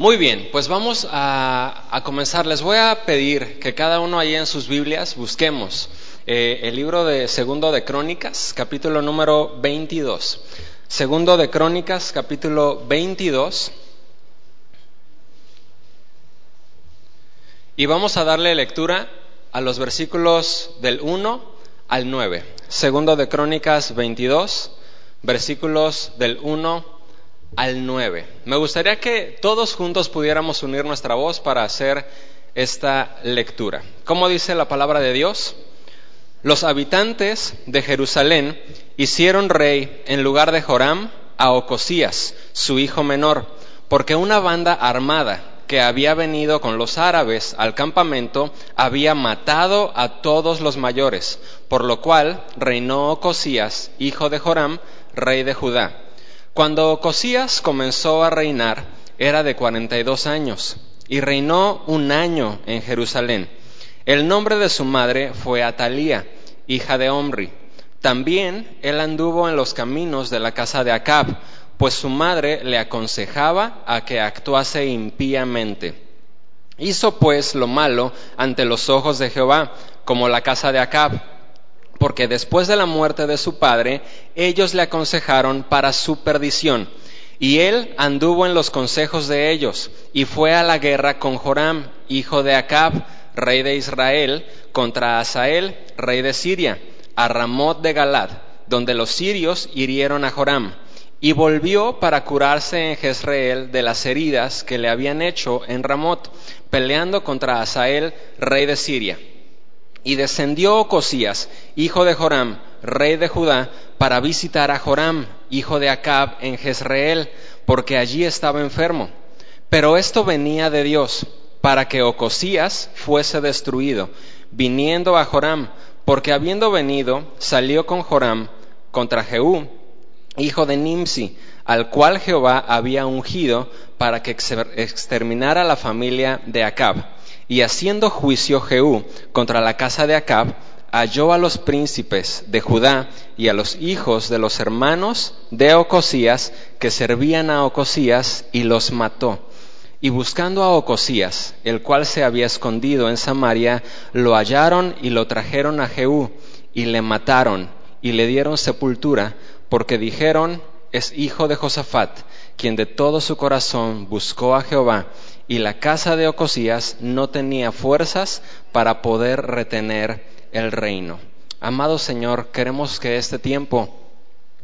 Muy bien, pues vamos a, a comenzar. Les voy a pedir que cada uno ahí en sus Biblias busquemos eh, el libro de Segundo de Crónicas, capítulo número 22. Segundo de Crónicas, capítulo 22. Y vamos a darle lectura a los versículos del 1 al 9. Segundo de Crónicas 22, versículos del 1 al 9. Me gustaría que todos juntos pudiéramos unir nuestra voz para hacer esta lectura. ¿Cómo dice la palabra de Dios? Los habitantes de Jerusalén hicieron rey en lugar de Joram a Ocosías, su hijo menor, porque una banda armada que había venido con los árabes al campamento había matado a todos los mayores, por lo cual reinó Ocosías, hijo de Joram, rey de Judá. Cuando Ocosías comenzó a reinar, era de 42 años y reinó un año en Jerusalén. El nombre de su madre fue Atalía, hija de Omri. También él anduvo en los caminos de la casa de Acab, pues su madre le aconsejaba a que actuase impíamente. Hizo pues lo malo ante los ojos de Jehová, como la casa de Acab porque después de la muerte de su padre, ellos le aconsejaron para su perdición. Y él anduvo en los consejos de ellos, y fue a la guerra con Joram, hijo de Acab, rey de Israel, contra Asael, rey de Siria, a Ramot de Galad, donde los sirios hirieron a Joram. Y volvió para curarse en Jezreel de las heridas que le habían hecho en Ramot, peleando contra Asael, rey de Siria. Y descendió Ocosías, hijo de Joram, rey de Judá, para visitar a Joram, hijo de Acab, en Jezreel, porque allí estaba enfermo. Pero esto venía de Dios, para que Ocosías fuese destruido, viniendo a Joram, porque habiendo venido, salió con Joram contra Jehú, hijo de Nimsi, al cual Jehová había ungido para que exterminara la familia de Acab y haciendo juicio Jehú contra la casa de Acab, halló a los príncipes de Judá y a los hijos de los hermanos de Ocosías que servían a Ocosías y los mató. Y buscando a Ocosías, el cual se había escondido en Samaria, lo hallaron y lo trajeron a Jehú y le mataron y le dieron sepultura porque dijeron es hijo de Josafat, quien de todo su corazón buscó a Jehová y la casa de Ocosías no tenía fuerzas para poder retener el reino. Amado Señor, queremos que este tiempo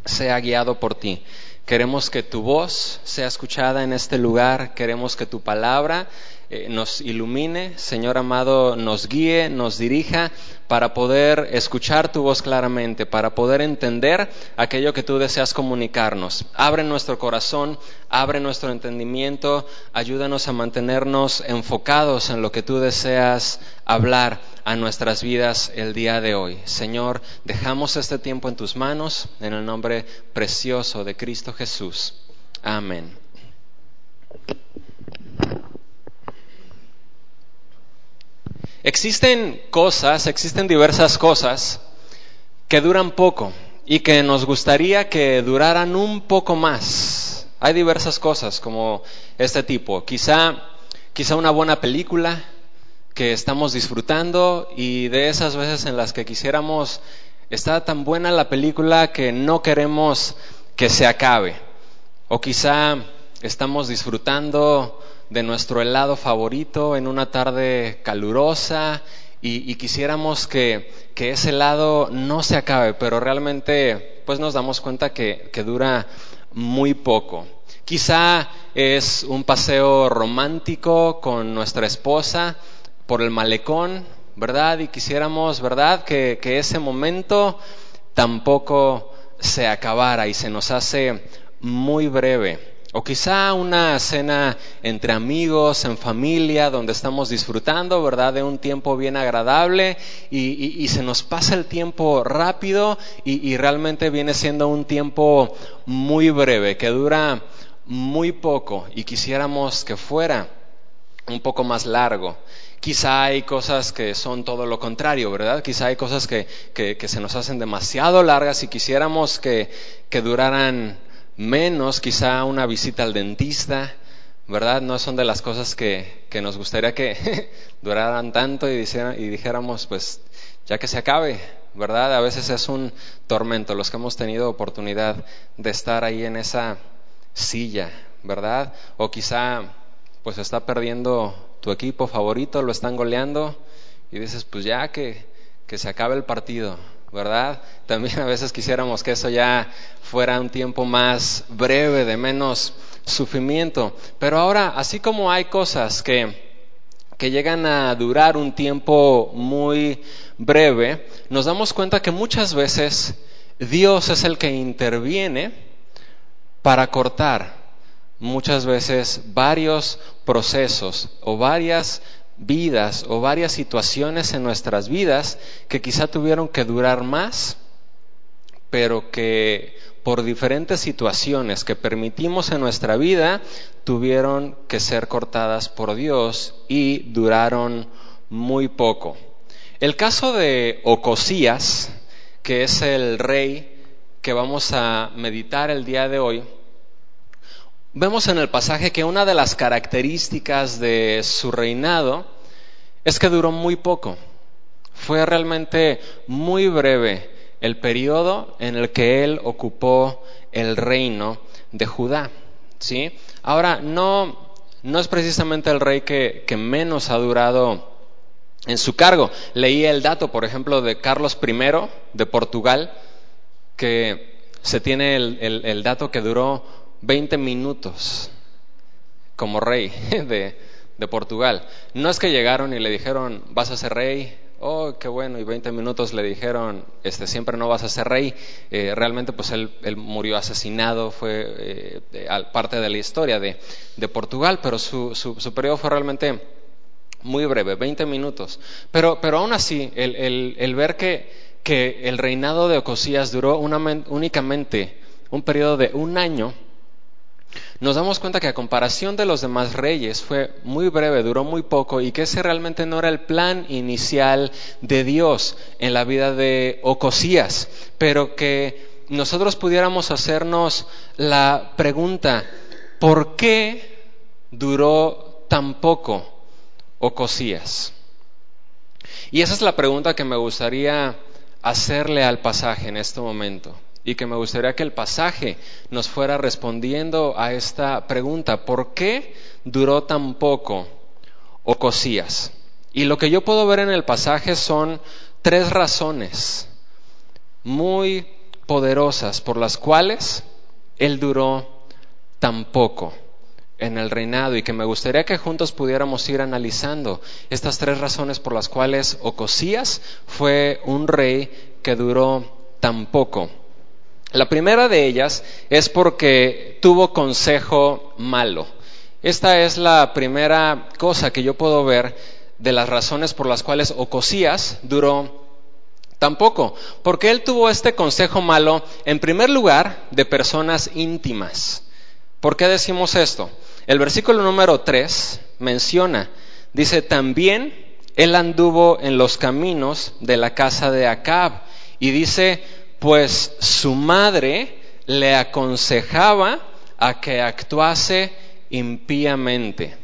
sea guiado por ti. Queremos que tu voz sea escuchada en este lugar. Queremos que tu palabra eh, nos ilumine, Señor amado, nos guíe, nos dirija para poder escuchar tu voz claramente, para poder entender aquello que tú deseas comunicarnos. Abre nuestro corazón, abre nuestro entendimiento, ayúdanos a mantenernos enfocados en lo que tú deseas hablar a nuestras vidas el día de hoy. Señor, dejamos este tiempo en tus manos, en el nombre precioso de Cristo Jesús. Amén. Existen cosas, existen diversas cosas que duran poco y que nos gustaría que duraran un poco más. Hay diversas cosas como este tipo. Quizá, quizá una buena película que estamos disfrutando y de esas veces en las que quisiéramos, está tan buena la película que no queremos que se acabe. O quizá estamos disfrutando de nuestro helado favorito en una tarde calurosa y, quisiéramos que, ese helado no se acabe, pero realmente pues nos damos cuenta que, que dura muy poco. Quizá es un paseo romántico con nuestra esposa por el malecón, ¿verdad? Y quisiéramos, ¿verdad?, que, que ese momento tampoco se acabara y se nos hace muy breve. O quizá una cena entre amigos, en familia, donde estamos disfrutando, ¿verdad?, de un tiempo bien agradable y, se nos pasa el tiempo rápido y, realmente viene siendo un tiempo muy breve, que dura muy poco y quisiéramos que fuera un poco más largo. Quizá hay cosas que son todo lo contrario, ¿verdad? Quizá hay cosas que, que, que se nos hacen demasiado largas y quisiéramos que, que duraran menos quizá una visita al dentista, ¿verdad? No son de las cosas que, que nos gustaría que duraran tanto y, y dijéramos, pues ya que se acabe, ¿verdad? A veces es un tormento los que hemos tenido oportunidad de estar ahí en esa silla, ¿verdad? O quizá pues está perdiendo tu equipo favorito, lo están goleando y dices, pues ya que, que se acabe el partido, ¿verdad? También a veces quisiéramos que eso ya fuera un tiempo más breve, de menos sufrimiento. Pero ahora, así como hay cosas que, que llegan a durar un tiempo muy breve, nos damos cuenta que muchas veces Dios es el que interviene para cortar muchas veces varios procesos o varias vidas o varias situaciones en nuestras vidas que quizá tuvieron que durar más, pero que por diferentes situaciones que permitimos en nuestra vida tuvieron que ser cortadas por Dios y duraron muy poco. El caso de Ocosías, que es el rey que vamos a meditar el día de hoy, Vemos en el pasaje que una de las características de su reinado es que duró muy poco. Fue realmente muy breve el periodo en el que él ocupó el reino de Judá. ¿sí? Ahora, no, no es precisamente el rey que, menos ha durado en su cargo. Leí el dato, por ejemplo, de Carlos I de Portugal, que se tiene el dato que duró 20 minutos como rey de, de, Portugal. No es que llegaron y le dijeron, vas a ser rey, oh, qué bueno, y 20 minutos le dijeron, este, siempre no vas a ser rey. Eh, realmente, pues él, murió asesinado, fue eh, parte de la historia de, Portugal, pero su, periodo fue realmente muy breve, 20 minutos. Pero, pero aún así, el, el, el ver que, que el reinado de Ocosías duró una, únicamente un periodo de un año, nos damos cuenta que a comparación de los demás reyes fue muy breve, duró muy poco y que ese realmente no era el plan inicial de Dios en la vida de Ocosías, pero que nosotros pudiéramos hacernos la pregunta, ¿por qué duró tan poco Ocosías? Y esa es la pregunta que me gustaría hacerle al pasaje en este momento y que me gustaría que el pasaje nos fuera respondiendo a esta pregunta, ¿por qué duró tan poco Ocosías? Y lo que yo puedo ver en el pasaje son tres razones muy poderosas por las cuales él duró tan poco en el reinado y que me gustaría que juntos pudiéramos ir analizando estas tres razones por las cuales Ocosías fue un rey que duró tan poco. La primera de ellas es porque tuvo consejo malo. Esta es la primera cosa que yo puedo ver de las razones por las cuales Ocosías duró tan poco. Porque él tuvo este consejo malo, en primer lugar, de personas íntimas. ¿Por qué decimos esto? El versículo número 3 menciona, dice, también él anduvo en los caminos de la casa de Acab. Y dice, pues su madre le aconsejaba a que actuase impíamente.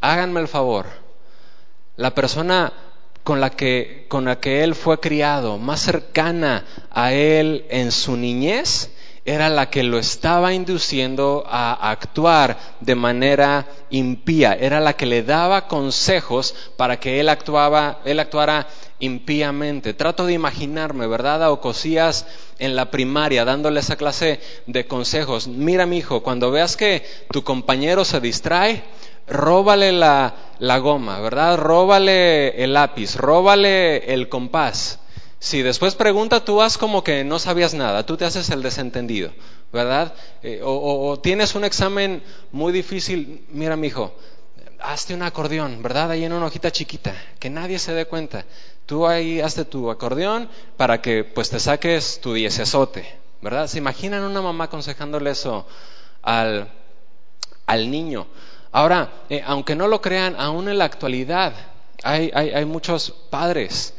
Háganme el favor, la persona con la que, con la que él fue criado, más cercana a él en su niñez, era la que lo estaba induciendo a actuar de manera impía, era la que le daba consejos para que él, actuaba, él actuara impíamente. Trato de imaginarme, ¿verdad? A Ocosías en la primaria dándole esa clase de consejos. Mira, mi hijo, cuando veas que tu compañero se distrae, róbale la, la goma, ¿verdad? Róbale el lápiz, róbale el compás. Si después pregunta, tú haz como que no sabías nada, tú te haces el desentendido, ¿verdad? Eh, o, o, tienes un examen muy difícil, mira, mi hijo, hazte un acordeón, ¿verdad? Ahí en una hojita chiquita, que nadie se dé cuenta. Tú ahí hazte tu acordeón para que pues te saques tu diecesote, ¿verdad? ¿Se imaginan una mamá aconsejándole eso al, al niño? Ahora, eh, aunque no lo crean, aún en la actualidad hay, hay, hay muchos padres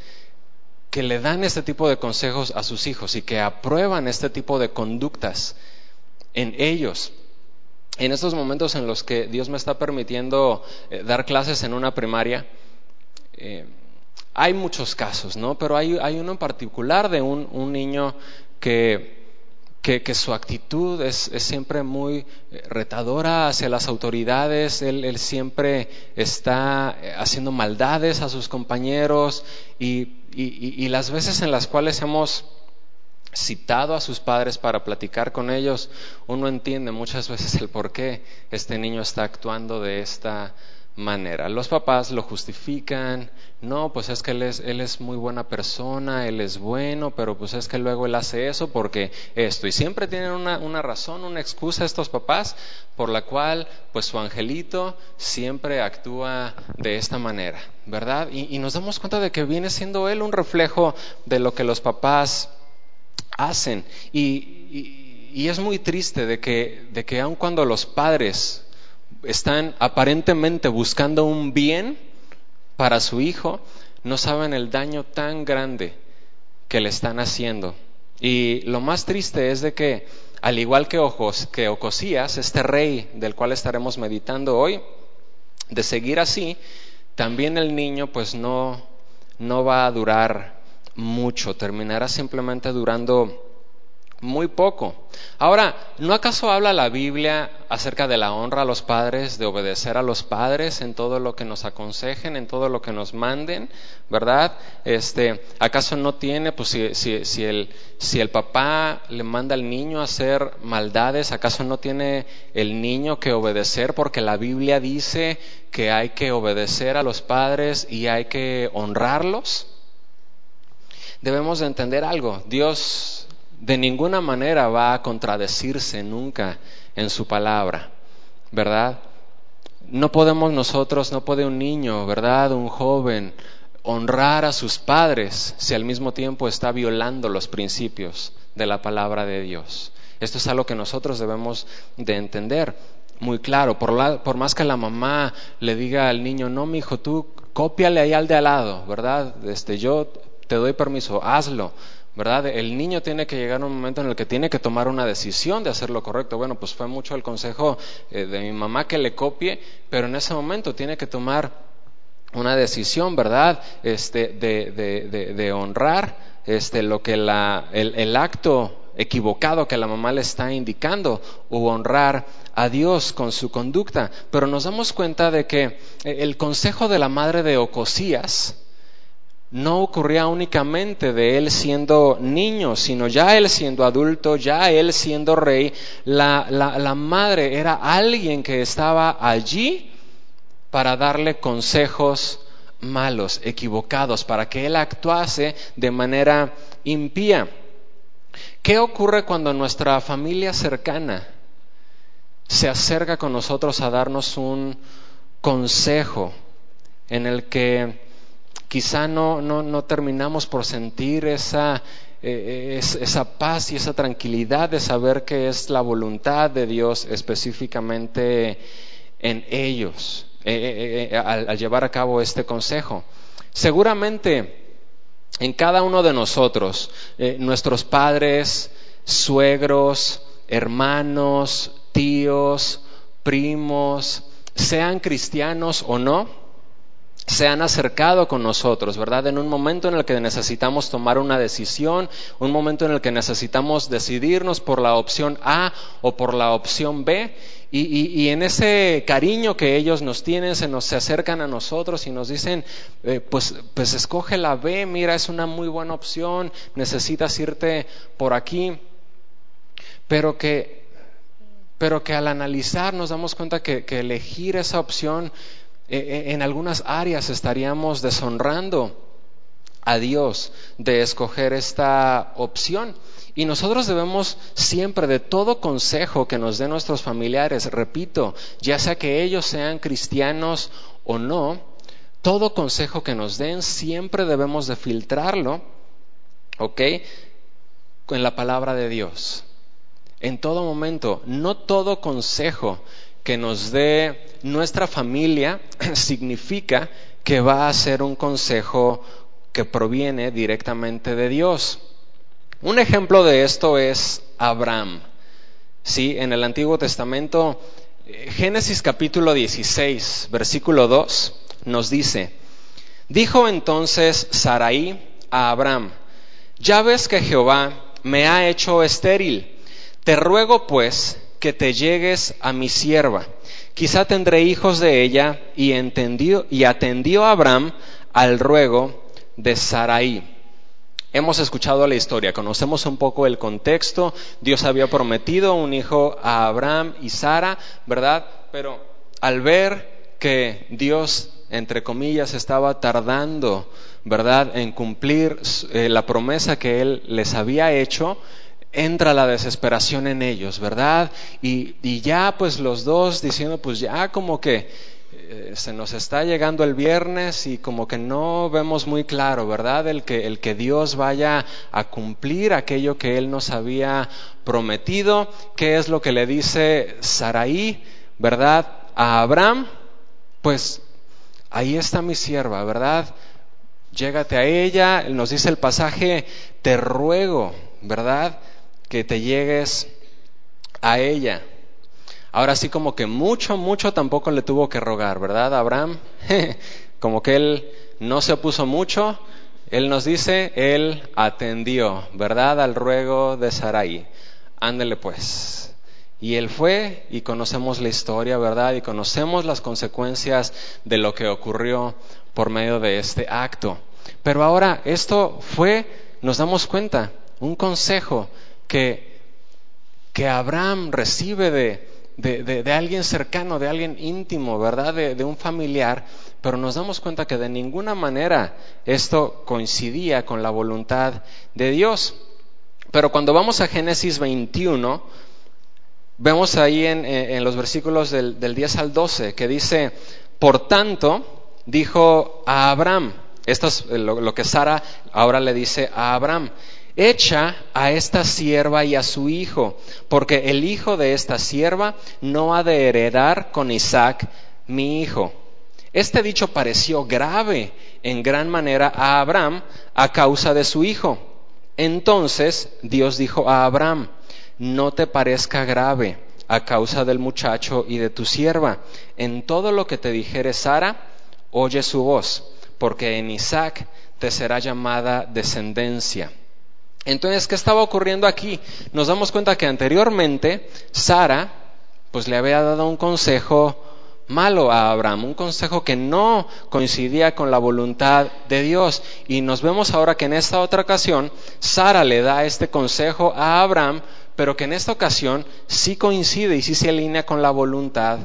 que le dan este tipo de consejos a sus hijos y que aprueban este tipo de conductas en ellos. en estos momentos en los que Dios me está permitiendo eh, dar clases en una primaria, eh, hay muchos casos, ¿no? Pero hay, uno en particular de un, niño que, que, su actitud es, siempre muy eh, retadora hacia las autoridades, él, siempre está haciendo maldades a sus compañeros y las veces en las cuales hemos citado a sus padres para platicar con ellos, uno entiende muchas veces el por qué este niño está actuando de esta manera. Los papás lo justifican, no, pues es que él es, él es muy buena persona, él es bueno, pero pues es que luego él hace eso porque esto. Y siempre tienen una, una razón, una excusa estos papás por la cual pues su angelito siempre actúa de esta manera, ¿verdad? Y, y nos damos cuenta de que viene siendo él un reflejo de lo que los papás hacen. Y, es muy triste de que, de que aun cuando los padres están aparentemente buscando un bien para su hijo, no saben el daño tan grande que le están haciendo. Y lo más triste es de que, al igual que, Ojos, que Ocosías, este rey del cual estaremos meditando hoy, de seguir así, también el niño pues no, no va a durar mucho, terminará simplemente durando muy poco. Ahora, ¿no acaso habla la Biblia acerca de la honra a los padres, de obedecer a los padres en todo lo que nos aconsejen, en todo lo que nos manden, verdad? Este, ¿acaso no tiene, pues si, si, si, el, si el papá le manda al niño a hacer maldades, ¿acaso no tiene el niño que obedecer? Porque la Biblia dice que hay que obedecer a los padres y hay que honrarlos debemos de entender algo. Dios de ninguna manera va a contradecirse nunca en su palabra, ¿verdad? No podemos nosotros, no puede un niño, ¿verdad? Un joven honrar a sus padres si al mismo tiempo está violando los principios de la palabra de Dios. Esto es algo que nosotros debemos de entender muy claro. Por, más que la mamá le diga al niño, no, mi hijo, tú cópiale ahí al de al lado, ¿verdad? Este, yo te doy permiso, hazlo. ¿Verdad? El niño tiene que llegar a un momento en el que tiene que tomar una decisión de hacer lo correcto. Bueno, pues fue mucho el consejo eh, de mi mamá que le copie, pero en ese momento tiene que tomar una decisión, ¿verdad? Este, de, de, honrar este, lo que la, el, el acto equivocado que la mamá le está indicando o honrar a Dios con su conducta. Pero nos damos cuenta de que eh, el consejo de la madre de Ocosías, no ocurría únicamente de él siendo niño, sino ya él siendo adulto, ya él siendo rey, la, la, madre era alguien que estaba allí para darle consejos malos, equivocados, para que él actuase de manera impía. ¿Qué ocurre cuando nuestra familia cercana se acerca con nosotros a darnos un consejo en el que quizá no, no, no terminamos por sentir esa, eh, esa paz y esa tranquilidad de saber que es la voluntad de Dios específicamente en ellos eh, eh, al, llevar a cabo este consejo. Seguramente en cada uno de nosotros, nuestros padres, suegros, hermanos, tíos, primos, sean cristianos o no, se han acercado con nosotros, ¿verdad? En un momento en el que necesitamos tomar una decisión, un momento en el que necesitamos decidirnos por la opción A o por la opción B. Y, en ese cariño que ellos nos tienen, se nos se acercan a nosotros y nos dicen, eh, pues, pues escoge la B, mira, es una muy buena opción, necesitas irte por aquí. Pero que, pero que al analizar nos damos cuenta que elegir esa opción en algunas áreas estaríamos deshonrando a Dios de escoger esta opción. Y nosotros debemos siempre de todo consejo que nos den nuestros familiares, repito, ya sea que ellos sean cristianos o no, todo consejo que nos den siempre debemos de filtrarlo, ¿ok? En la palabra de Dios. En todo momento, no todo consejo que nos dé nuestra familia significa que va a ser un consejo que proviene directamente de Dios. Un ejemplo de esto es Abraham. Sí, en el Antiguo Testamento Génesis capítulo 16, versículo 2 nos dice, dijo entonces Saraí a Abraham, ya ves que Jehová me ha hecho estéril, te ruego pues que te llegues a mi sierva, quizá tendré hijos de ella, y entendió y atendió Abraham al ruego de Saraí. Hemos escuchado la historia, conocemos un poco el contexto. Dios había prometido un hijo a Abraham y Sara, ¿verdad? Pero al ver que Dios, entre comillas, estaba tardando, ¿verdad?, en cumplir eh, la promesa que Él les había hecho, entra la desesperación en ellos, ¿verdad? Y, ya pues los dos diciendo, pues ya como que eh, se nos está llegando el viernes y como que no vemos muy claro, ¿verdad? El que, el que Dios vaya a cumplir aquello que Él nos había prometido. ¿Qué es lo que le dice Saraí, ¿verdad? A Abraham, pues ahí está mi sierva, ¿verdad? Llégate a ella, nos dice el pasaje, te ruego, ¿verdad? Que te llegues a ella. Ahora sí como que mucho, mucho tampoco le tuvo que rogar, ¿verdad? Abraham, como que él no se opuso mucho, él nos dice, él atendió, ¿verdad? Al ruego de Sarai. Ándele pues. Y él fue y conocemos la historia, ¿verdad? Y conocemos las consecuencias de lo que ocurrió por medio de este acto. Pero ahora esto fue, nos damos cuenta, un consejo que, que Abraham recibe de, de, alguien cercano, de alguien íntimo, ¿verdad? De, un familiar, pero nos damos cuenta que de ninguna manera esto coincidía con la voluntad de Dios. Pero cuando vamos a Génesis 21, vemos ahí en, los versículos del, 10 al 12 que dice, por tanto, dijo a Abraham, esto es lo que Sara ahora le dice a Abraham, echa a esta sierva y a su hijo, porque el hijo de esta sierva no ha de heredar con Isaac mi hijo. Este dicho pareció grave en gran manera a Abraham a causa de su hijo. Entonces Dios dijo a Abraham, no te parezca grave a causa del muchacho y de tu sierva. En todo lo que te dijere Sara, oye su voz, porque en Isaac te será llamada descendencia. Entonces, ¿qué estaba ocurriendo aquí? Nos damos cuenta que anteriormente Sara, pues le había dado un consejo malo a Abraham, un consejo que no coincidía con la voluntad de Dios. Y nos vemos ahora que en esta otra ocasión Sara le da este consejo a Abraham, pero que en esta ocasión sí coincide y sí se alinea con la voluntad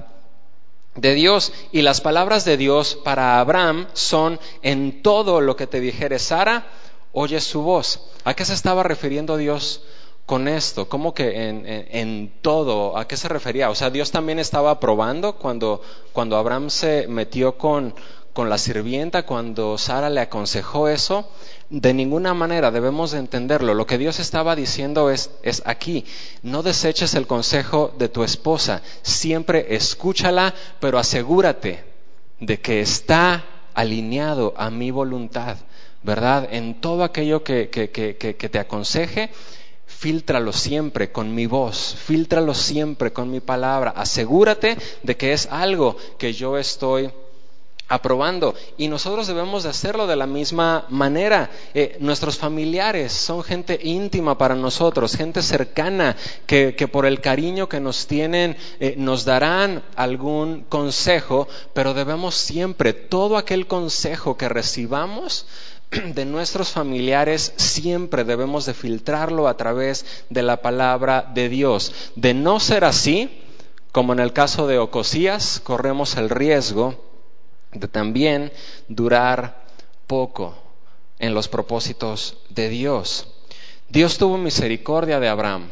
de Dios. Y las palabras de Dios para Abraham son, en todo lo que te dijere Sara, oye su voz. ¿A qué se estaba refiriendo Dios con esto? ¿Cómo que en, todo? ¿A qué se refería? O sea, Dios también estaba probando cuando, cuando Abraham se metió con, con la sirvienta, cuando Sara le aconsejó eso. De ninguna manera debemos de entenderlo. Lo que Dios estaba diciendo es, es aquí, no deseches el consejo de tu esposa, siempre escúchala, pero asegúrate de que está alineado a mi voluntad. ¿Verdad? En todo aquello que, que, que, que te aconseje, filtralo siempre con mi voz, filtralo siempre con mi palabra. Asegúrate de que es algo que yo estoy aprobando. Y nosotros debemos de hacerlo de la misma manera. Eh, nuestros familiares son gente íntima para nosotros, gente cercana, que, que por el cariño que nos tienen eh, nos darán algún consejo, pero debemos siempre, todo aquel consejo que recibamos, de nuestros familiares siempre debemos de filtrarlo a través de la palabra de Dios. De no ser así, como en el caso de Ocosías, corremos el riesgo de también durar poco en los propósitos de Dios. Dios tuvo misericordia de Abraham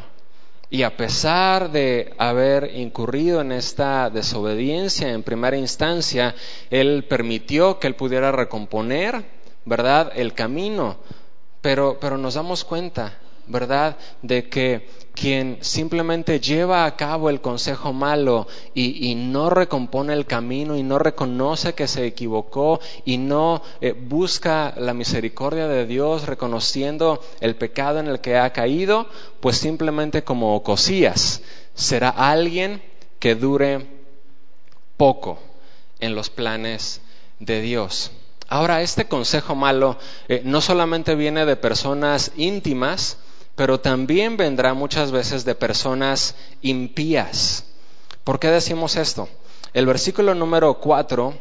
y a pesar de haber incurrido en esta desobediencia en primera instancia, Él permitió que Él pudiera recomponer ¿verdad? El camino. Pero, pero nos damos cuenta, ¿verdad? De que quien simplemente lleva a cabo el consejo malo y, no recompone el camino y no reconoce que se equivocó y no eh, busca la misericordia de Dios reconociendo el pecado en el que ha caído, pues simplemente como cosías será alguien que dure poco en los planes de Dios. Ahora, este consejo malo eh, no solamente viene de personas íntimas, pero también vendrá muchas veces de personas impías. ¿Por qué decimos esto? El versículo número 4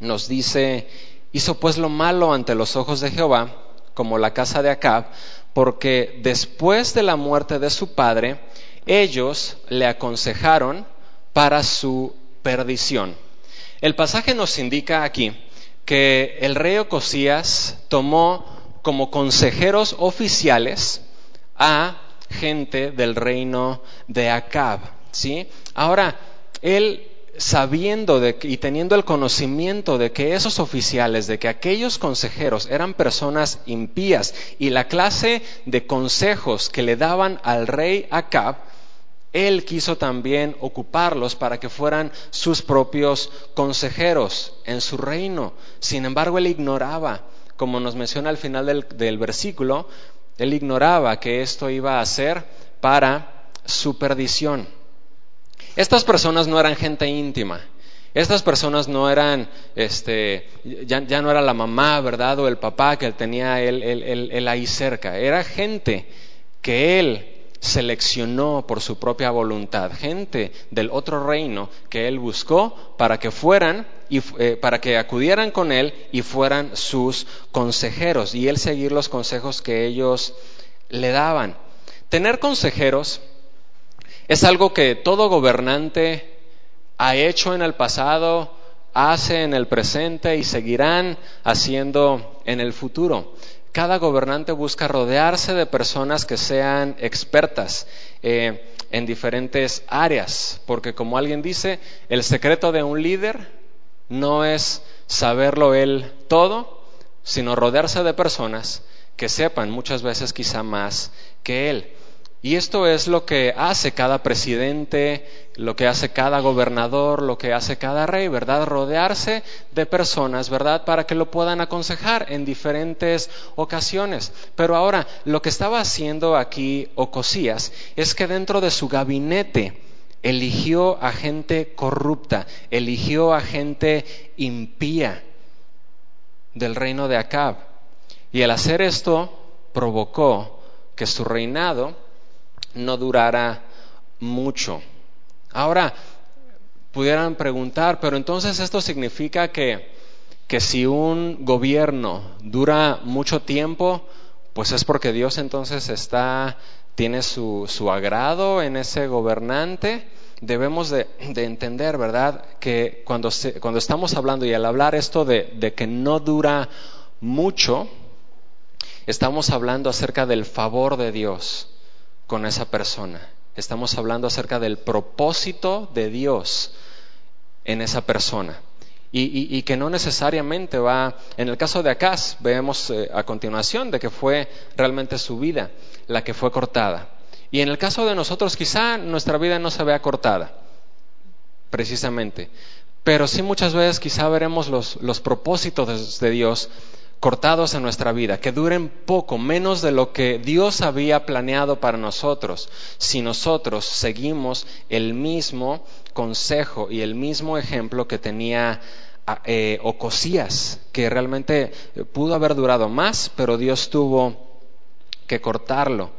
nos dice, hizo pues lo malo ante los ojos de Jehová, como la casa de Acab, porque después de la muerte de su padre, ellos le aconsejaron para su perdición. El pasaje nos indica aquí que el rey Ocosías tomó como consejeros oficiales a gente del reino de Acab. ¿sí? Ahora, él sabiendo y teniendo el conocimiento de que esos oficiales, de que aquellos consejeros eran personas impías y la clase de consejos que le daban al rey Acab, él quiso también ocuparlos para que fueran sus propios consejeros en su reino. Sin embargo, él ignoraba, como nos menciona al final del, versículo, él ignoraba que esto iba a ser para su perdición. Estas personas no eran gente íntima. Estas personas no eran, este, ya, no era la mamá, ¿verdad? O el papá que tenía él, él ahí cerca. Era gente que él seleccionó por su propia voluntad, gente del otro reino que él buscó para que fueran y eh, para que acudieran con él y fueran sus consejeros y él seguir los consejos que ellos le daban. Tener consejeros es algo que todo gobernante ha hecho en el pasado, hace en el presente y seguirán haciendo en el futuro. Cada gobernante busca rodearse de personas que sean expertas eh, en diferentes áreas, porque como alguien dice, el secreto de un líder no es saberlo él todo, sino rodearse de personas que sepan muchas veces quizá más que él. Y esto es lo que hace cada presidente, lo que hace cada gobernador, lo que hace cada rey, ¿verdad? Rodearse de personas, ¿verdad? Para que lo puedan aconsejar en diferentes ocasiones. Pero ahora, lo que estaba haciendo aquí Ocosías es que dentro de su gabinete, eligió a gente corrupta, eligió a gente impía del reino de Acab. Y al hacer esto provocó que su reinado no durara mucho. Ahora, pudieran preguntar, pero entonces esto significa que, que si un gobierno dura mucho tiempo, pues es porque Dios entonces está tiene su, su agrado en ese gobernante, debemos de, entender, ¿verdad?, que cuando, cuando, estamos hablando y al hablar esto de, de que no dura mucho, estamos hablando acerca del favor de Dios con esa persona. Estamos hablando acerca del propósito de Dios en esa persona. Y, que no necesariamente va, en el caso de Acaz, vemos eh, a continuación de que fue realmente su vida la que fue cortada. Y en el caso de nosotros quizá nuestra vida no se vea cortada, precisamente. Pero sí muchas veces quizá veremos los, los propósitos de Dios cortados en nuestra vida, que duren poco, menos de lo que Dios había planeado para nosotros, si nosotros seguimos el mismo consejo y el mismo ejemplo que tenía eh, Ocosías, que realmente pudo haber durado más, pero Dios tuvo que cortarlo.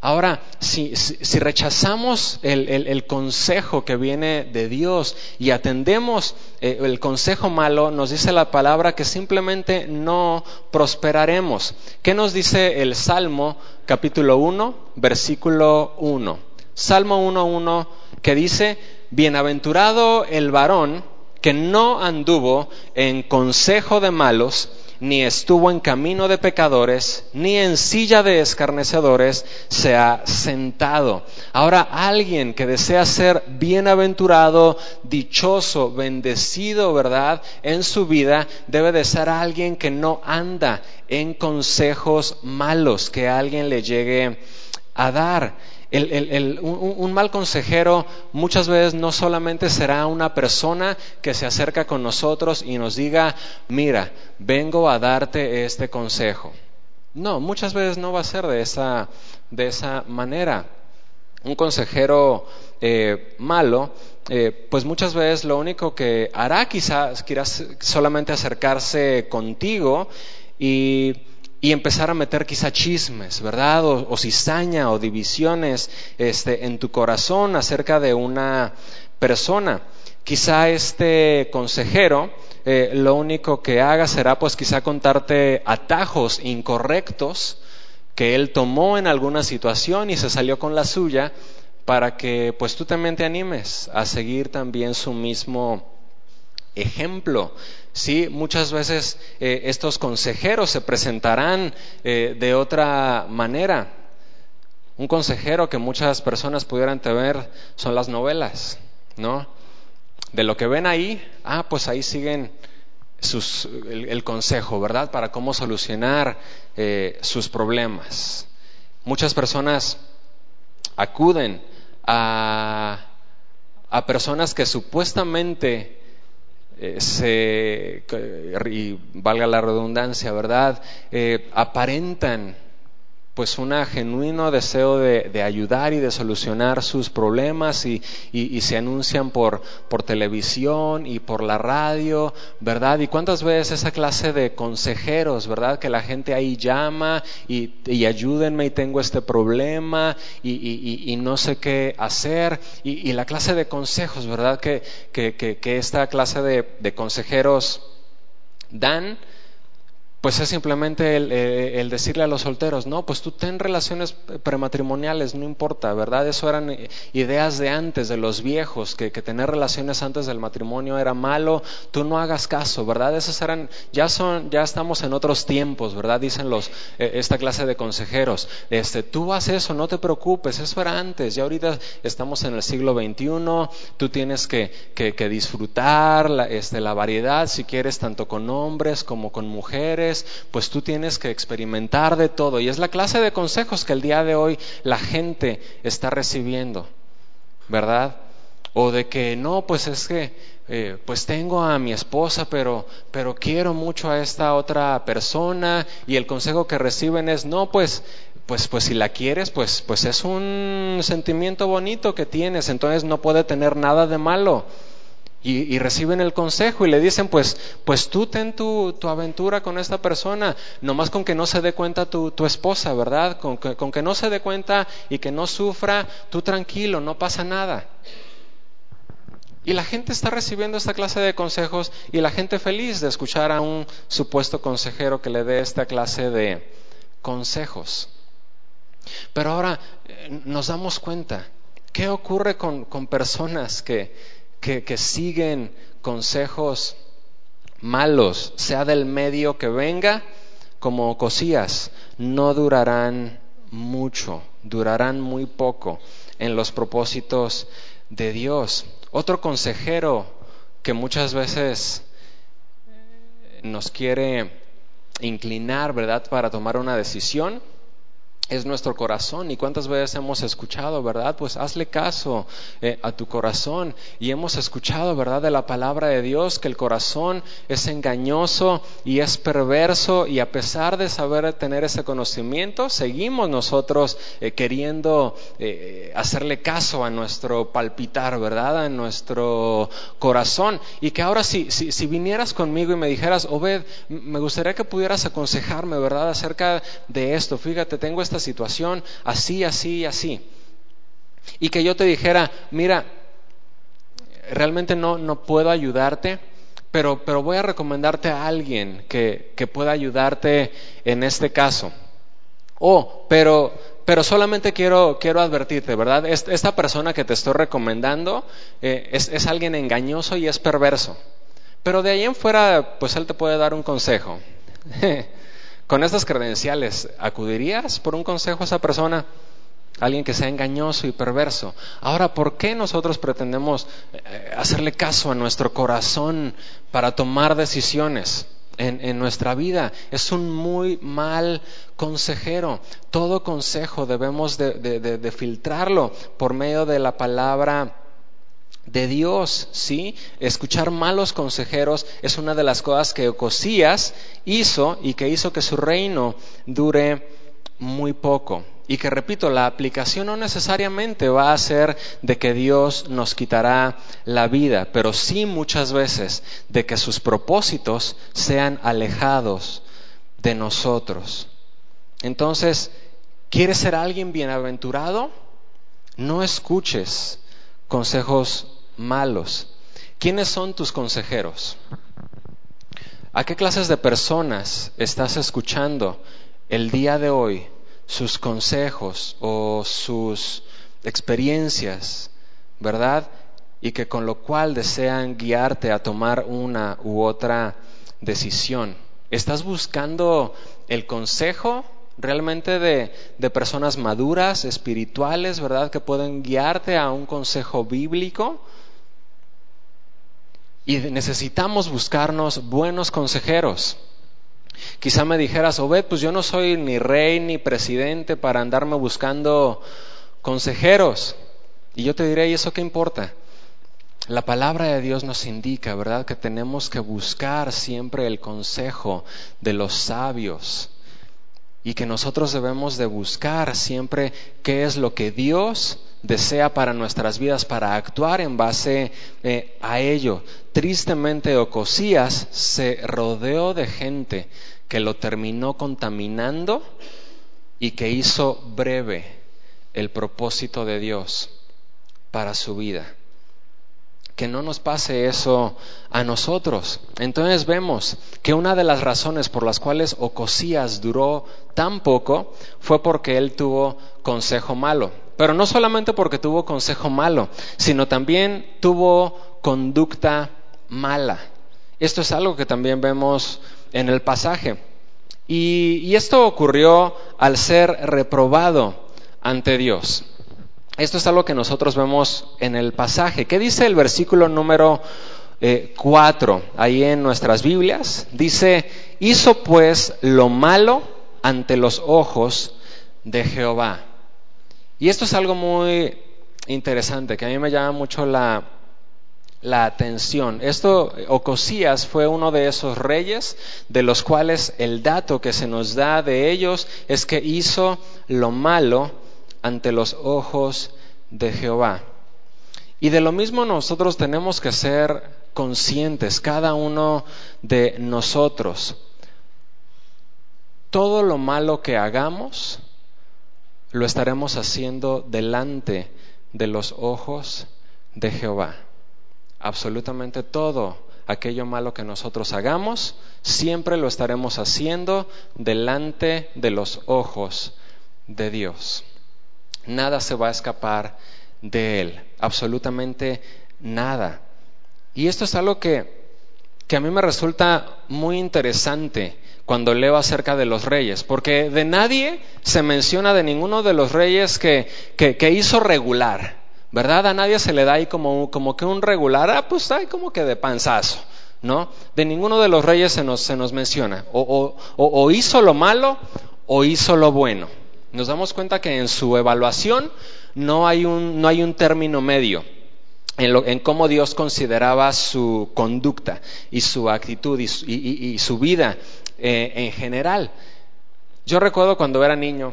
Ahora, si, rechazamos el, consejo que viene de Dios y atendemos eh, el consejo malo, nos dice la palabra que simplemente no prosperaremos. ¿Qué nos dice el Salmo capítulo 1, versículo 1? Salmo 1.1 que dice, Bienaventurado el varón que no anduvo en consejo de malos, ni estuvo en camino de pecadores, ni en silla de escarnecedores se ha sentado. Ahora alguien que desea ser bienaventurado, dichoso, bendecido, ¿verdad? En su vida, debe de ser alguien que no anda en consejos malos que alguien le llegue a dar un, mal consejero muchas veces no solamente será una persona que se acerca con nosotros y nos diga, mira, vengo a darte este consejo. No, muchas veces no va a ser de esa, de esa manera. Un consejero eh, malo eh, pues muchas veces lo único que hará quizás quieras solamente acercarse contigo y, empezar a meter quizá chismes, ¿verdad? O, cizaña o divisiones este, en tu corazón acerca de una persona. Quizá este consejero eh, lo único que haga será pues quizá contarte atajos incorrectos que él tomó en alguna situación y se salió con la suya para que pues tú también te animes a seguir también su mismo ejemplo. Sí, muchas veces eh, estos consejeros se presentarán eh, de otra manera. Un consejero que muchas personas pudieran tener son las novelas, ¿no? De lo que ven ahí, ah, pues ahí siguen sus, el, consejo, ¿verdad? Para cómo solucionar eh, sus problemas. Muchas personas acuden a, a personas que supuestamente se, y valga la redundancia, ¿verdad? Eh, aparentan pues un genuino deseo de, ayudar y de solucionar sus problemas y, se anuncian por, por, televisión y por la radio, ¿verdad? Y cuántas veces esa clase de consejeros, ¿verdad? Que la gente ahí llama y, ayúdenme y tengo este problema y, no sé qué hacer. Y, la clase de consejos, ¿verdad? Que, que, esta clase de consejeros dan pues es simplemente eh, el, decirle a los solteros, no, pues tú ten relaciones prematrimoniales, no importa, ¿verdad? Eso eran eh, ideas de antes, de los viejos, que, tener relaciones antes del matrimonio era malo, tú no hagas caso, ¿verdad? Esos eran, ya son, ya estamos en otros tiempos, ¿verdad? Dicen los, eh, esta clase de consejeros, este, tú haces eso, no te preocupes, eso era antes, ya ahorita estamos en el siglo XXI, tú tienes que, que, disfrutar la, este, la variedad, si quieres, tanto con hombres como con mujeres, pues tú tienes que experimentar de todo. Y es la clase de consejos que el día de hoy la gente está recibiendo, ¿verdad? O de que no, pues es que eh, pues tengo a mi esposa, pero, pero quiero mucho a esta otra persona y el consejo que reciben es, no, pues, pues, pues si la quieres, pues, pues es un sentimiento bonito que tienes, entonces no puede tener nada de malo y, reciben el consejo y le dicen, pues, pues tú ten tu, tu, aventura con esta persona, nomás con que no se dé cuenta tu, tu esposa, ¿verdad? Con que, con que no se dé cuenta y que no sufra, tú tranquilo, no pasa nada. Y la gente está recibiendo esta clase de consejos y la gente feliz de escuchar a un supuesto consejero que le dé esta clase de consejos. Pero ahora eh, nos damos cuenta, ¿qué ocurre con, con personas que, que, siguen consejos malos, sea del medio que venga, como cosías, no durarán mucho, durarán muy poco en los propósitos de Dios. Otro consejero que muchas veces nos quiere inclinar, ¿verdad?, para tomar una decisión es nuestro corazón. ¿Y cuántas veces hemos escuchado, verdad? Pues hazle caso eh, a tu corazón. Y hemos escuchado, verdad, de la palabra de Dios que el corazón es engañoso y es perverso. Y a pesar de saber tener ese conocimiento, seguimos nosotros eh, queriendo eh, hacerle caso a nuestro palpitar, verdad, a nuestro corazón. Y que ahora si, si, si vinieras conmigo y me dijeras, Obed, me gustaría que pudieras aconsejarme, verdad, acerca de esto. Fíjate, tengo situación así, así, así. Y que yo te dijera, mira, realmente no, no puedo ayudarte, pero, pero voy a recomendarte a alguien que, que pueda ayudarte en este caso. Oh, pero, pero solamente quiero, quiero advertirte, ¿verdad? Esta persona que te estoy recomendando eh, es, es, alguien engañoso y es perverso. Pero de ahí en fuera, pues él te puede dar un consejo. Con estas credenciales, ¿acudirías por un consejo a esa persona? Alguien que sea engañoso y perverso. Ahora, ¿por qué nosotros pretendemos eh, hacerle caso a nuestro corazón para tomar decisiones en, nuestra vida? Es un muy mal consejero. Todo consejo debemos de filtrarlo por medio de la palabra de Dios, ¿sí? Escuchar malos consejeros es una de las cosas que Ocosías hizo y que hizo que su reino dure muy poco. y que repito, la aplicación no necesariamente va a ser de que Dios nos quitará la vida, pero sí muchas veces de que sus propósitos sean alejados de nosotros. Entonces, ¿quieres ser alguien bienaventurado? No escuches consejos malos. ¿Quiénes son tus consejeros? ¿A qué clases de personas estás escuchando el día de hoy sus consejos o sus experiencias, verdad? Y que con lo cual desean guiarte a tomar una u otra decisión. ¿Estás buscando el consejo realmente de, de, personas maduras, espirituales, verdad? Que pueden guiarte a un consejo bíblico. Y necesitamos buscarnos buenos consejeros. Quizá me dijeras, Obed, pues yo no soy ni rey ni presidente para andarme buscando consejeros. Y yo te diré, ¿y eso qué importa? La palabra de Dios nos indica, ¿verdad?, que tenemos que buscar siempre el consejo de los sabios y que nosotros debemos de buscar siempre qué es lo que Dios desea para nuestras vidas, para actuar en base eh, a ello. Tristemente, Ocosías se rodeó de gente que lo terminó contaminando y que hizo breve el propósito de Dios para su vida. Que no nos pase eso a nosotros. Entonces vemos que una de las razones por las cuales Ocosías duró tan poco fue porque él tuvo consejo malo. Pero no solamente porque tuvo consejo malo, sino también tuvo conducta mala. Esto es algo que también vemos en el pasaje. Y, esto ocurrió al ser reprobado ante Dios. Esto es algo que nosotros vemos en el pasaje. ¿Qué dice el versículo número 4 eh, ahí en nuestras Biblias? Dice, hizo pues lo malo ante los ojos de Jehová. Y esto es algo muy interesante, que a mí me llama mucho la, la atención. Esto, Ocosías fue uno de esos reyes de los cuales el dato que se nos da de ellos es que hizo lo malo ante los ojos de Jehová. Y de lo mismo nosotros tenemos que ser conscientes, cada uno de nosotros. Todo lo malo que hagamos lo estaremos haciendo delante de los ojos de Jehová. Absolutamente todo aquello malo que nosotros hagamos, siempre lo estaremos haciendo delante de los ojos de Dios. Nada se va a escapar de Él, absolutamente nada. Y esto es algo que, que a mí me resulta muy interesante cuando leo acerca de los reyes, porque de nadie se menciona de ninguno de los reyes que, que, hizo regular, ¿verdad? A nadie se le da ahí como, como que un regular, ah, pues hay como que de panzazo, ¿no? De ninguno de los reyes se nos, se nos menciona, o, o, o hizo lo malo o hizo lo bueno. Nos damos cuenta que en su evaluación no hay un, no hay un término medio. En, cómo Dios consideraba su conducta y su actitud y, su vida eh, en general. Yo recuerdo cuando era niño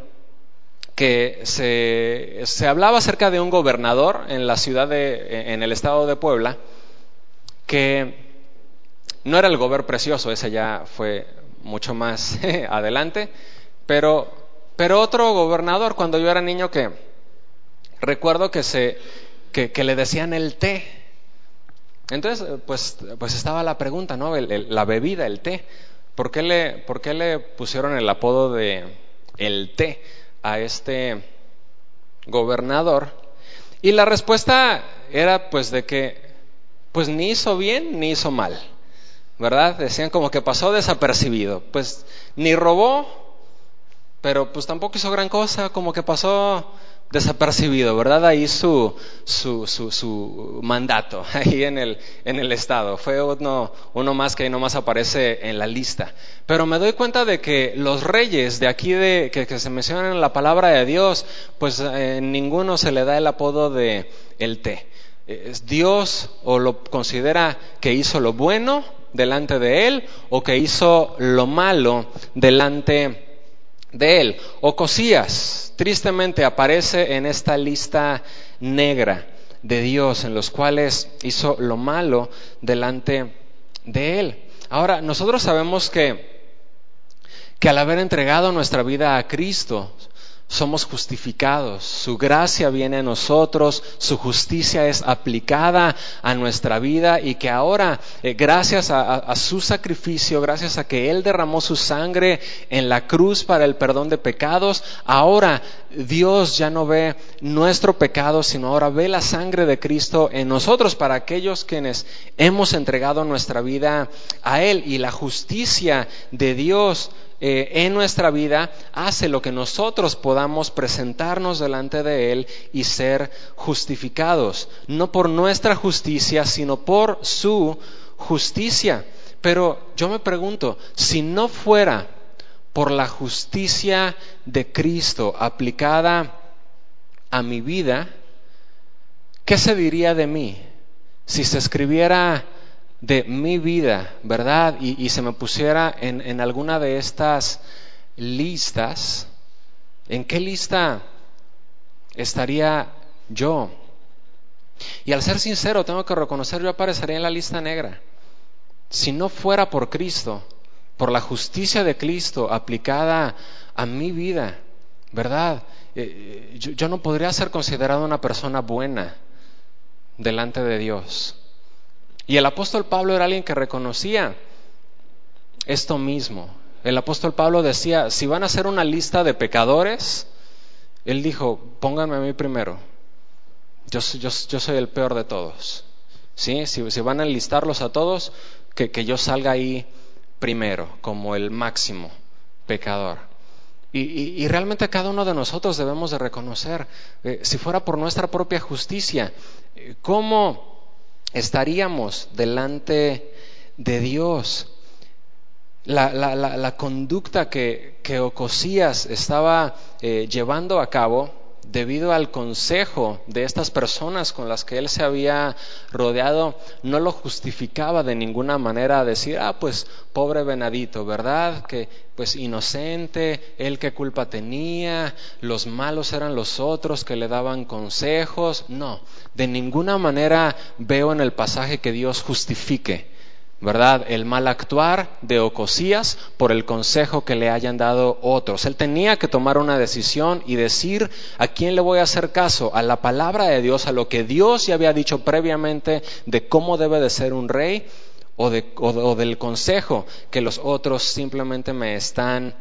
que se, se, hablaba acerca de un gobernador en la ciudad de, en el estado de Puebla, que no era el gobernador precioso, ese ya fue mucho más adelante, pero, pero otro gobernador cuando yo era niño que recuerdo que se que, le decían el té. Entonces, pues, pues estaba la pregunta, ¿no? la bebida, el té. ¿Por qué le, por qué le pusieron el apodo de el té a este gobernador? Y la respuesta era pues de que pues ni hizo bien ni hizo mal, ¿verdad? Decían como que pasó desapercibido, pues ni robó, pero pues tampoco hizo gran cosa, como que pasó desapercibido, ¿verdad? Ahí su, su, su, su, mandato, ahí en el, en el Estado. Fue uno, uno más que ahí nomás aparece en la lista. Pero me doy cuenta de que los reyes de aquí de, que, se mencionan en la palabra de Dios, pues eh, ninguno se le da el apodo de el té. ¿Es Dios o lo considera que hizo lo bueno delante de él o que hizo lo malo delante de él. Ocosías, tristemente, aparece en esta lista negra de Dios, en los cuales hizo lo malo delante de él. Ahora, nosotros sabemos que, que al haber entregado nuestra vida a Cristo, somos justificados, su gracia viene a nosotros, su justicia es aplicada a nuestra vida y que ahora, eh, gracias a, su sacrificio, gracias a que Él derramó su sangre en la cruz para el perdón de pecados, ahora Dios ya no ve nuestro pecado, sino ahora ve la sangre de Cristo en nosotros para aquellos quienes hemos entregado nuestra vida a Él. Y la justicia de Dios eh, en nuestra vida hace lo que nosotros podamos presentarnos delante de Él y ser justificados, no por nuestra justicia, sino por su justicia. Pero yo me pregunto, si no fuera por la justicia de Cristo aplicada a mi vida, ¿qué se diría de mí? Si se escribiera de mi vida, ¿verdad? Y, se me pusiera en, alguna de estas listas, ¿en qué lista estaría yo? Y al ser sincero, tengo que reconocer, yo aparecería en la lista negra. Si no fuera por Cristo, por la justicia de Cristo aplicada a mi vida, ¿verdad? Eh, eh, yo, yo no podría ser considerado una persona buena delante de Dios. Y el apóstol Pablo era alguien que reconocía esto mismo. El apóstol Pablo decía, si van a hacer una lista de pecadores, él dijo, pónganme a mí primero. Yo, yo, yo soy el peor de todos. ¿Sí? Si, van a enlistarlos a todos, que, yo salga ahí primero, como el máximo pecador. Y, y, realmente cada uno de nosotros debemos de reconocer, eh, si fuera por nuestra propia justicia, eh, ¿cómo estaríamos delante de Dios. La, la, la, conducta que, que, Ocosías estaba eh, llevando a cabo debido al consejo de estas personas con las que él se había rodeado, no lo justificaba de ninguna manera decir, ah, pues pobre venadito, ¿verdad? Que pues inocente, él qué culpa tenía, los malos eran los otros que le daban consejos. No, de ninguna manera veo en el pasaje que Dios justifique ¿verdad? El mal actuar de Ocosías por el consejo que le hayan dado otros. Él tenía que tomar una decisión y decir a quién le voy a hacer caso, a la palabra de Dios, a lo que Dios ya había dicho previamente de cómo debe de ser un rey o, o del consejo que los otros simplemente me están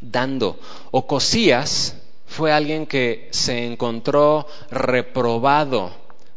dando. Ocosías fue alguien que se encontró reprobado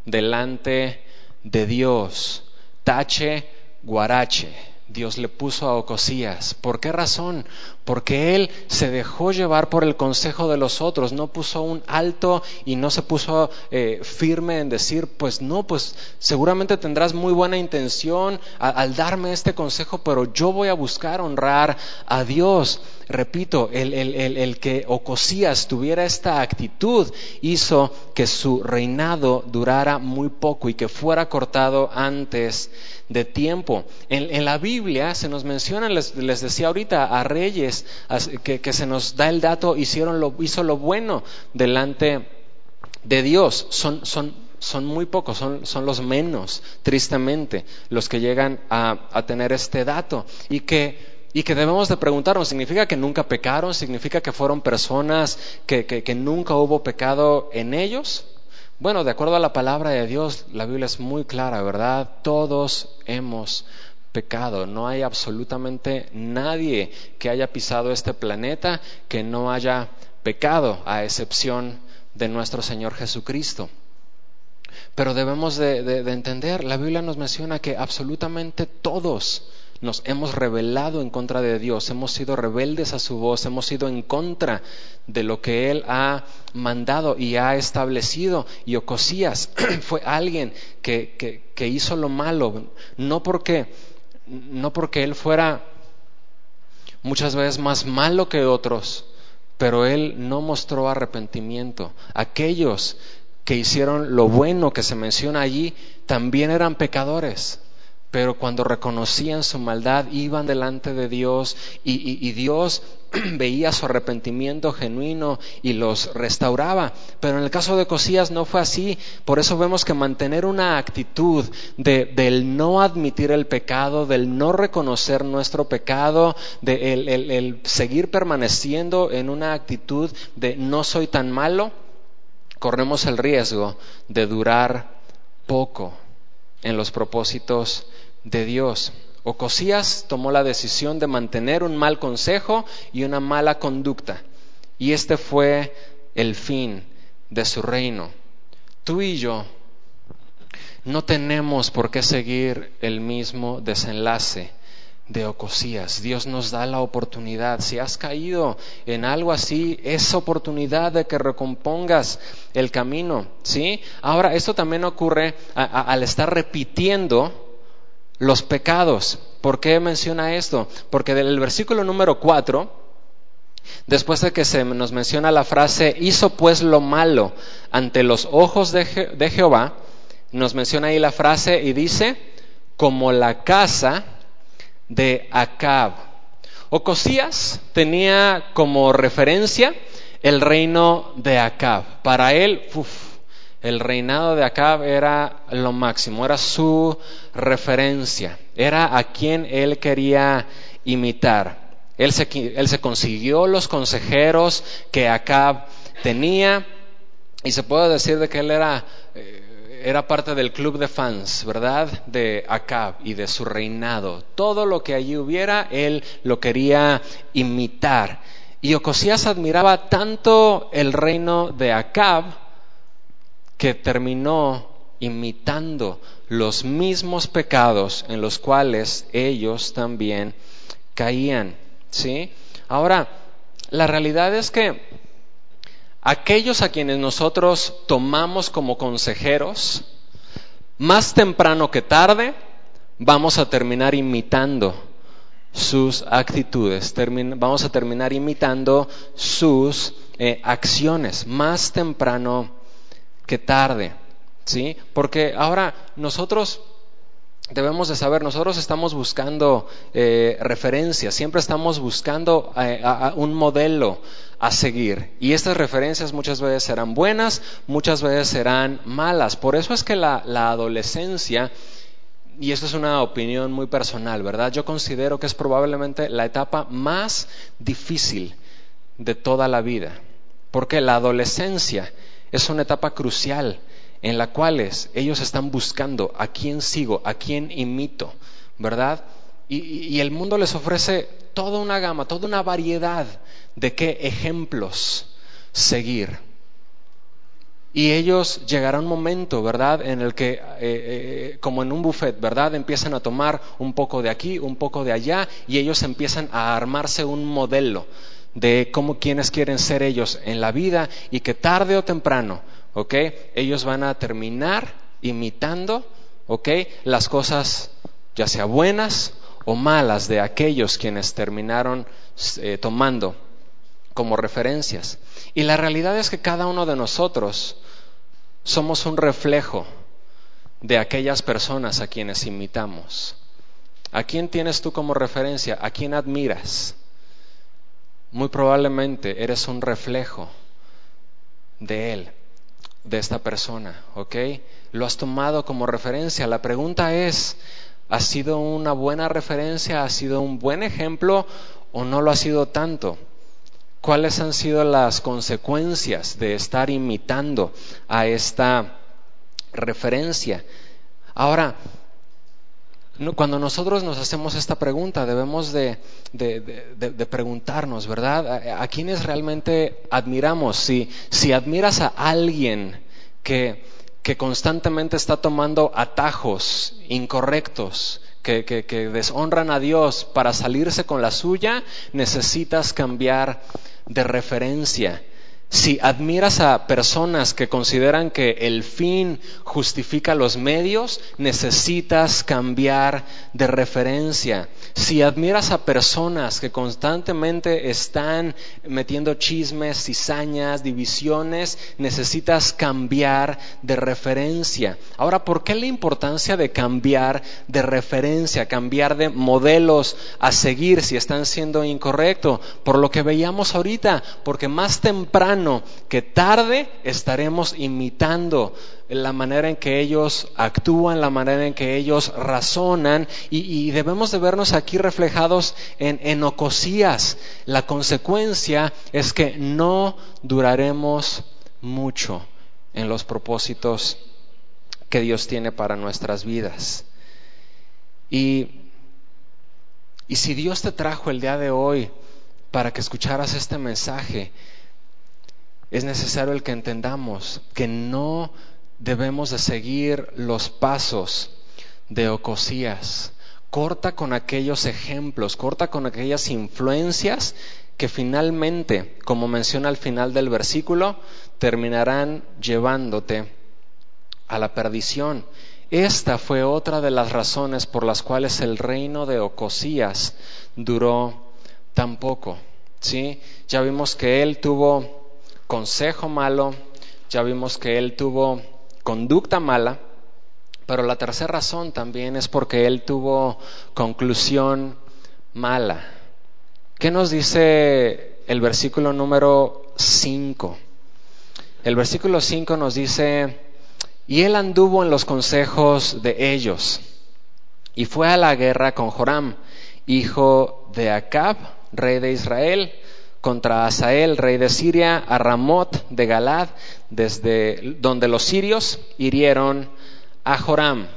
delante de Dios. Tache Guarache, Dios le puso a Ocosías. ¿Por qué razón? Porque él se dejó llevar por el consejo de los otros, no puso un alto y no se puso eh, firme en decir, pues no, pues seguramente tendrás muy buena intención al darme este consejo, pero yo voy a buscar honrar a Dios. Repito, el, el que Ocosías tuviera esta actitud hizo que su reinado durara muy poco y que fuera cortado antes de tiempo. En, la Biblia se nos menciona, les, decía ahorita, a reyes que, se nos da el dato, hicieron lo, hizo lo bueno delante de Dios. Son, son, son muy pocos, son, son, los menos, tristemente, los que llegan a, tener este dato. Y que y que debemos de preguntarnos, ¿significa que nunca pecaron? ¿Significa que fueron personas que, que, nunca hubo pecado en ellos? Bueno, de acuerdo a la palabra de Dios, la Biblia es muy clara, ¿verdad? Todos hemos pecado. No hay absolutamente nadie que haya pisado este planeta que no haya pecado, a excepción de nuestro Señor Jesucristo. Pero debemos de, de entender, la Biblia nos menciona que absolutamente todos nos hemos rebelado en contra de Dios, hemos sido rebeldes a su voz, hemos sido en contra de lo que Él ha mandado y ha establecido. Y Ocosías fue alguien que, que, hizo lo malo, no porque, no porque Él fuera muchas veces más malo que otros, pero Él no mostró arrepentimiento. Aquellos que hicieron lo bueno que se menciona allí también eran pecadores pero cuando reconocían su maldad iban delante de Dios y, Dios veía su arrepentimiento genuino y los restauraba. Pero en el caso de Cosías no fue así. Por eso vemos que mantener una actitud de, del no admitir el pecado, del no reconocer nuestro pecado, de seguir permaneciendo en una actitud de no soy tan malo, corremos el riesgo de durar poco en los propósitos de Dios. Ocosías tomó la decisión de mantener un mal consejo y una mala conducta. Y este fue el fin de su reino. Tú y yo no tenemos por qué seguir el mismo desenlace de Ocosías. Dios nos da la oportunidad. Si has caído en algo así, es oportunidad de que recompongas el camino. ¿sí? Ahora, esto también ocurre al estar repitiendo los pecados. ¿Por qué menciona esto? Porque del versículo número 4, después de que se nos menciona la frase, hizo pues lo malo ante los ojos de, de Jehová, nos menciona ahí la frase y dice, como la casa de Acab. Ocosías tenía como referencia el reino de Acab. Para él, uf, el reinado de Acab era lo máximo, era su referencia, era a quien él quería imitar. Él se, consiguió los consejeros que Acab tenía y se puede decir de que él era, eh, era parte del club de fans, ¿verdad? De Acab y de su reinado. Todo lo que allí hubiera, él lo quería imitar. Y Ocosías admiraba tanto el reino de Acab, que terminó imitando los mismos pecados en los cuales ellos también caían. ¿Sí? Ahora, la realidad es que aquellos a quienes nosotros tomamos como consejeros, más temprano que tarde, vamos a terminar imitando sus actitudes, vamos a terminar imitando sus eh, acciones, más temprano que tarde, ¿sí? Porque ahora nosotros debemos de saber, nosotros estamos buscando eh, referencias, siempre estamos buscando eh, un modelo a seguir. Y estas referencias muchas veces serán buenas, muchas veces serán malas. Por eso es que la, la adolescencia, y esto es una opinión muy personal, ¿verdad? Yo considero que es probablemente la etapa más difícil de toda la vida. Porque la adolescencia es una etapa crucial en la cual ellos están buscando a quién sigo, a quién imito, ¿verdad? Y, el mundo les ofrece toda una gama, toda una variedad de qué ejemplos seguir. Y ellos llegará un momento, ¿verdad?, en el que, eh, eh, como en un buffet, ¿verdad?, empiezan a tomar un poco de aquí, un poco de allá, y ellos empiezan a armarse un modelo de cómo quienes quieren ser ellos en la vida y que tarde o temprano, ¿ok? Ellos van a terminar imitando, ¿ok? Las cosas ya sea buenas o malas de aquellos quienes terminaron eh, tomando como referencias. Y la realidad es que cada uno de nosotros somos un reflejo de aquellas personas a quienes imitamos. ¿A quién tienes tú como referencia? ¿A quién admiras? Muy probablemente eres un reflejo de Él, de esta persona, ¿ok? Lo has tomado como referencia. La pregunta es, ¿ha sido una buena referencia? ¿Ha sido un buen ejemplo o no lo ha sido tanto? ¿Cuáles han sido las consecuencias de estar imitando a esta referencia? Ahora, cuando nosotros nos hacemos esta pregunta, debemos de, preguntarnos, ¿verdad? ¿A, quiénes realmente admiramos? Si, si admiras a alguien que, que, constantemente está tomando atajos incorrectos, que deshonran a Dios para salirse con la suya, necesitas cambiar de referencia. Si admiras a personas que consideran que el fin justifica los medios, necesitas cambiar de referencia. Si admiras a personas que constantemente están metiendo chismes, cizañas, divisiones, necesitas cambiar de referencia. Ahora, ¿por qué la importancia de cambiar de referencia, cambiar de modelos a seguir si están siendo incorrectos? Por lo que veíamos ahorita, porque más temprano que tarde estaremos imitando la manera en que ellos actúan, la manera en que ellos razonan y, debemos de vernos aquí reflejados en, en ocosías. La consecuencia es que no duraremos mucho en los propósitos que Dios tiene para nuestras vidas. Y, y si Dios te trajo el día de hoy para que escucharas este mensaje, es necesario el que entendamos que no debemos de seguir los pasos de Ocosías. Corta con aquellos ejemplos, corta con aquellas influencias que finalmente, como menciona al final del versículo, terminarán llevándote a la perdición. Esta fue otra de las razones por las cuales el reino de Ocosías duró tan poco. ¿sí? Ya vimos que él tuvo consejo malo, ya vimos que él tuvo conducta mala, pero la tercera razón también es porque él tuvo conclusión mala. ¿Qué nos dice el versículo número 5? El versículo 5 nos dice, y él anduvo en los consejos de ellos, y fue a la guerra con Joram, hijo de Acab, rey de Israel, contra Asael, rey de Siria, a Ramot de Galad, desde donde los sirios hirieron a Joram.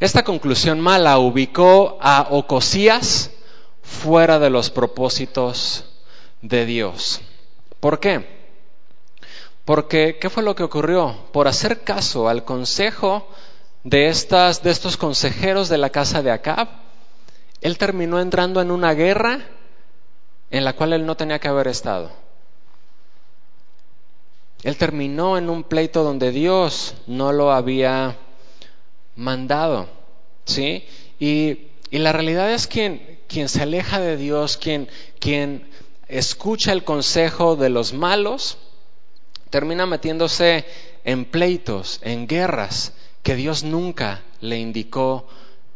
Esta conclusión mala ubicó a Ocosías fuera de los propósitos de Dios. ¿Por qué? Porque, ¿qué fue lo que ocurrió? Por hacer caso al consejo de, estas, de estos consejeros de la casa de Acab, él terminó entrando en una guerra en la cual él no tenía que haber estado. Él terminó en un pleito donde Dios no lo había mandado, ¿sí? Y, la realidad es que quien se aleja de Dios, quien, quien escucha el consejo de los malos, termina metiéndose en pleitos, en guerras que Dios nunca le indicó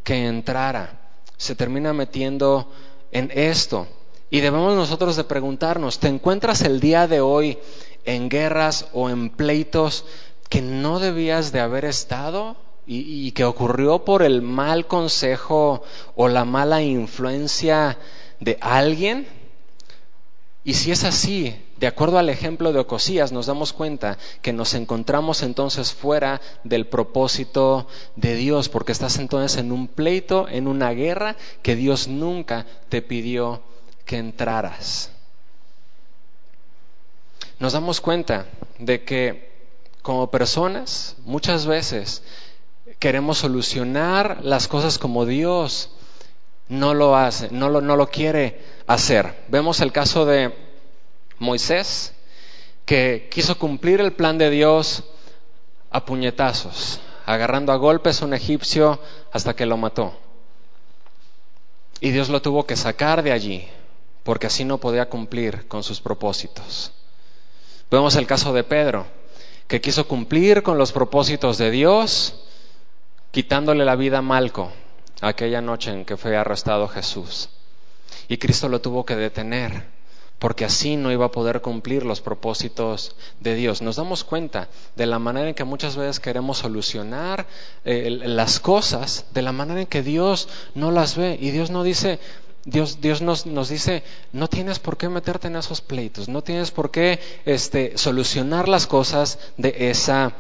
que entrara. Se termina metiendo en esto. Y debemos nosotros de preguntarnos, ¿te encuentras el día de hoy en guerras o en pleitos que no debías de haber estado y, y, que ocurrió por el mal consejo o la mala influencia de alguien? Y si es así, de acuerdo al ejemplo de Ocosías, nos damos cuenta que nos encontramos entonces fuera del propósito de Dios, porque estás entonces en un pleito, en una guerra que Dios nunca te pidió que entraras. Nos damos cuenta de que como personas muchas veces queremos solucionar las cosas como Dios no lo hace, no lo, no lo quiere hacer. Vemos el caso de Moisés, que quiso cumplir el plan de Dios a puñetazos, agarrando a golpes a un egipcio hasta que lo mató. Y Dios lo tuvo que sacar de allí porque así no podía cumplir con sus propósitos. Vemos el caso de Pedro, que quiso cumplir con los propósitos de Dios, quitándole la vida a Malco aquella noche en que fue arrestado Jesús. Y Cristo lo tuvo que detener, porque así no iba a poder cumplir los propósitos de Dios. Nos damos cuenta de la manera en que muchas veces queremos solucionar eh, las cosas, de la manera en que Dios no las ve. Y Dios no dice, Dios, Dios nos, nos, dice, no tienes por qué meterte en esos pleitos, no tienes por qué este, solucionar las cosas de esa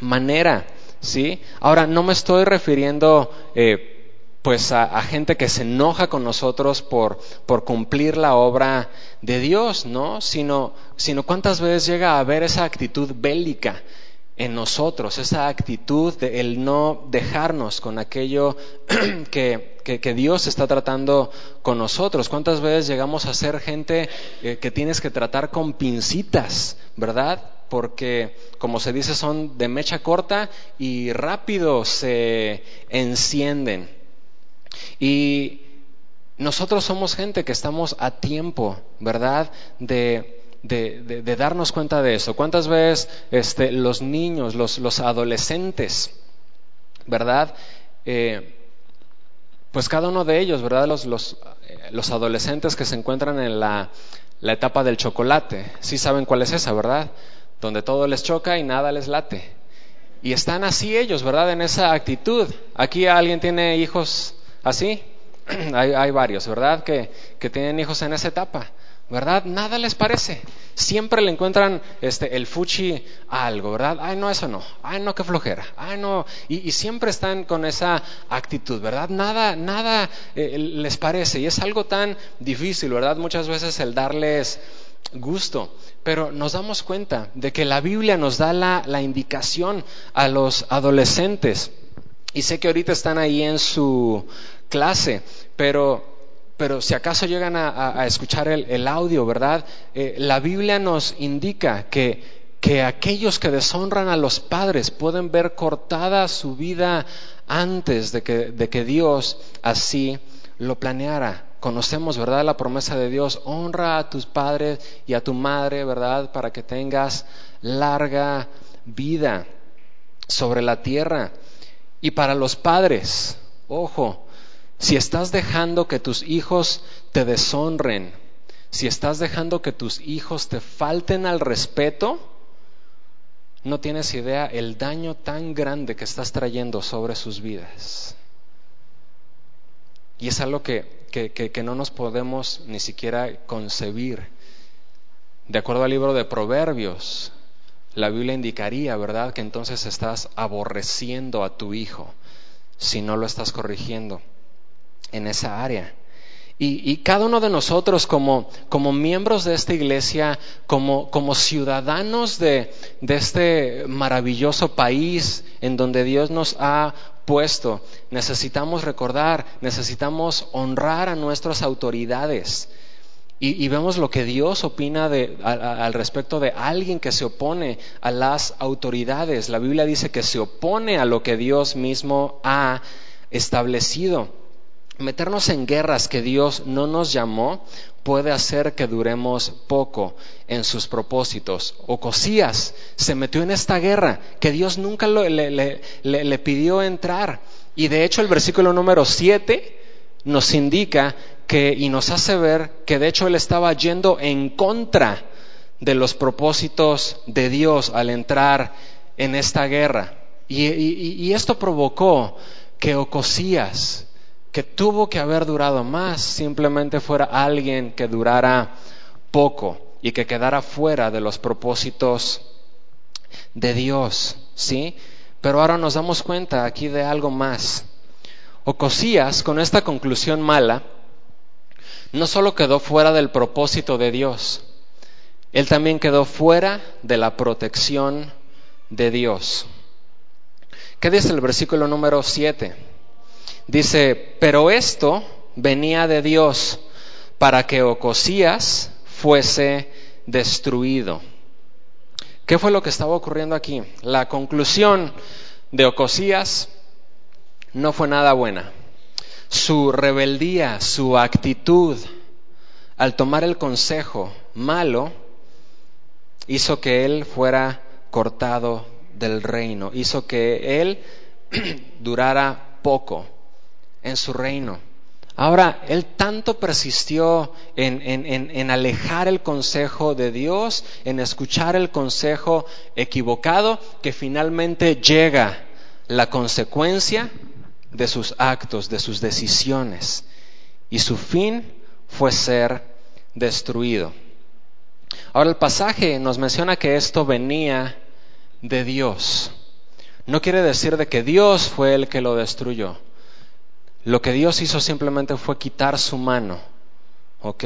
manera. ¿sí? Ahora, no me estoy refiriendo eh, pues a, gente que se enoja con nosotros por, por cumplir la obra de Dios, ¿no? Sino, sino cuántas veces llega a haber esa actitud bélica en nosotros, esa actitud de el no dejarnos con aquello que, que, Dios está tratando con nosotros. ¿Cuántas veces llegamos a ser gente eh, que tienes que tratar con pincitas, verdad? Porque, como se dice, son de mecha corta y rápido se encienden. Y nosotros somos gente que estamos a tiempo, ¿verdad? De darnos cuenta de eso. ¿Cuántas veces este, los niños, los, los adolescentes, ¿verdad? Eh, pues cada uno de ellos, ¿verdad? Los, eh, los adolescentes que se encuentran en la, la, etapa del chocolate, sí saben cuál es esa, ¿verdad? Donde todo les choca y nada les late. Y están así ellos, ¿verdad? En esa actitud. ¿Aquí alguien tiene hijos así? hay, hay, varios, ¿verdad? Que tienen hijos en esa etapa. ¿Verdad? Nada les parece. Siempre le encuentran este, el fuchi a algo, ¿verdad? Ay, no, eso no. Ay, no, qué flojera. Ay, no. Y, siempre están con esa actitud, ¿verdad? Nada, nada eh, les parece. Y es algo tan difícil, ¿verdad? Muchas veces el darles gusto. Pero nos damos cuenta de que la Biblia nos da la, la indicación a los adolescentes. Y sé que ahorita están ahí en su clase, pero pero si acaso llegan a, escuchar el, audio, ¿verdad? Eh, la Biblia nos indica que, que aquellos que deshonran a los padres pueden ver cortada su vida antes de que, de que Dios así lo planeara. Conocemos, ¿verdad? La promesa de Dios, honra a tus padres y a tu madre, ¿verdad? Para que tengas larga vida sobre la tierra. Y para los padres, ojo, si estás dejando que tus hijos te deshonren, si estás dejando que tus hijos te falten al respeto, no tienes idea el daño tan grande que estás trayendo sobre sus vidas. Y es algo que, que, no nos podemos ni siquiera concebir. De acuerdo al libro de Proverbios, la Biblia indicaría, ¿verdad?, que entonces estás aborreciendo a tu hijo si no lo estás corrigiendo en esa área. Y, cada uno de nosotros como, miembros de esta iglesia, como, ciudadanos de, este maravilloso país en donde Dios nos ha puesto, necesitamos recordar, necesitamos honrar a nuestras autoridades. Y, vemos lo que Dios opina al respecto de alguien que se opone a las autoridades. La Biblia dice que se opone a lo que Dios mismo ha establecido meternos en guerras que Dios no nos llamó puede hacer que duremos poco en sus propósitos. Ocosías se metió en esta guerra que Dios nunca le, pidió entrar. Y de hecho el versículo número 7 nos indica que y nos hace ver que de hecho él estaba yendo en contra de los propósitos de Dios al entrar en esta guerra. Y, y esto provocó que Ocosías que tuvo que haber durado más, simplemente fuera alguien que durara poco y que quedara fuera de los propósitos de Dios, ¿sí? Pero ahora nos damos cuenta aquí de algo más. Ocosías, con esta conclusión mala, no solo quedó fuera del propósito de Dios, él también quedó fuera de la protección de Dios. ¿Qué dice el versículo número 7? Dice, pero esto venía de Dios para que Ocosías fuese destruido. ¿Qué fue lo que estaba ocurriendo aquí? La conclusión de Ocosías no fue nada buena. Su rebeldía, su actitud al tomar el consejo malo hizo que él fuera cortado del reino, hizo que él durara poco en su reino. Ahora, él tanto persistió en, en, alejar el consejo de Dios, en escuchar el consejo equivocado, que finalmente llega la consecuencia de sus actos, de sus decisiones. Y su fin fue ser destruido. Ahora el pasaje nos menciona que esto venía de Dios. No quiere decir de que Dios fue el que lo destruyó. Lo que Dios hizo simplemente fue quitar su mano, ¿ok?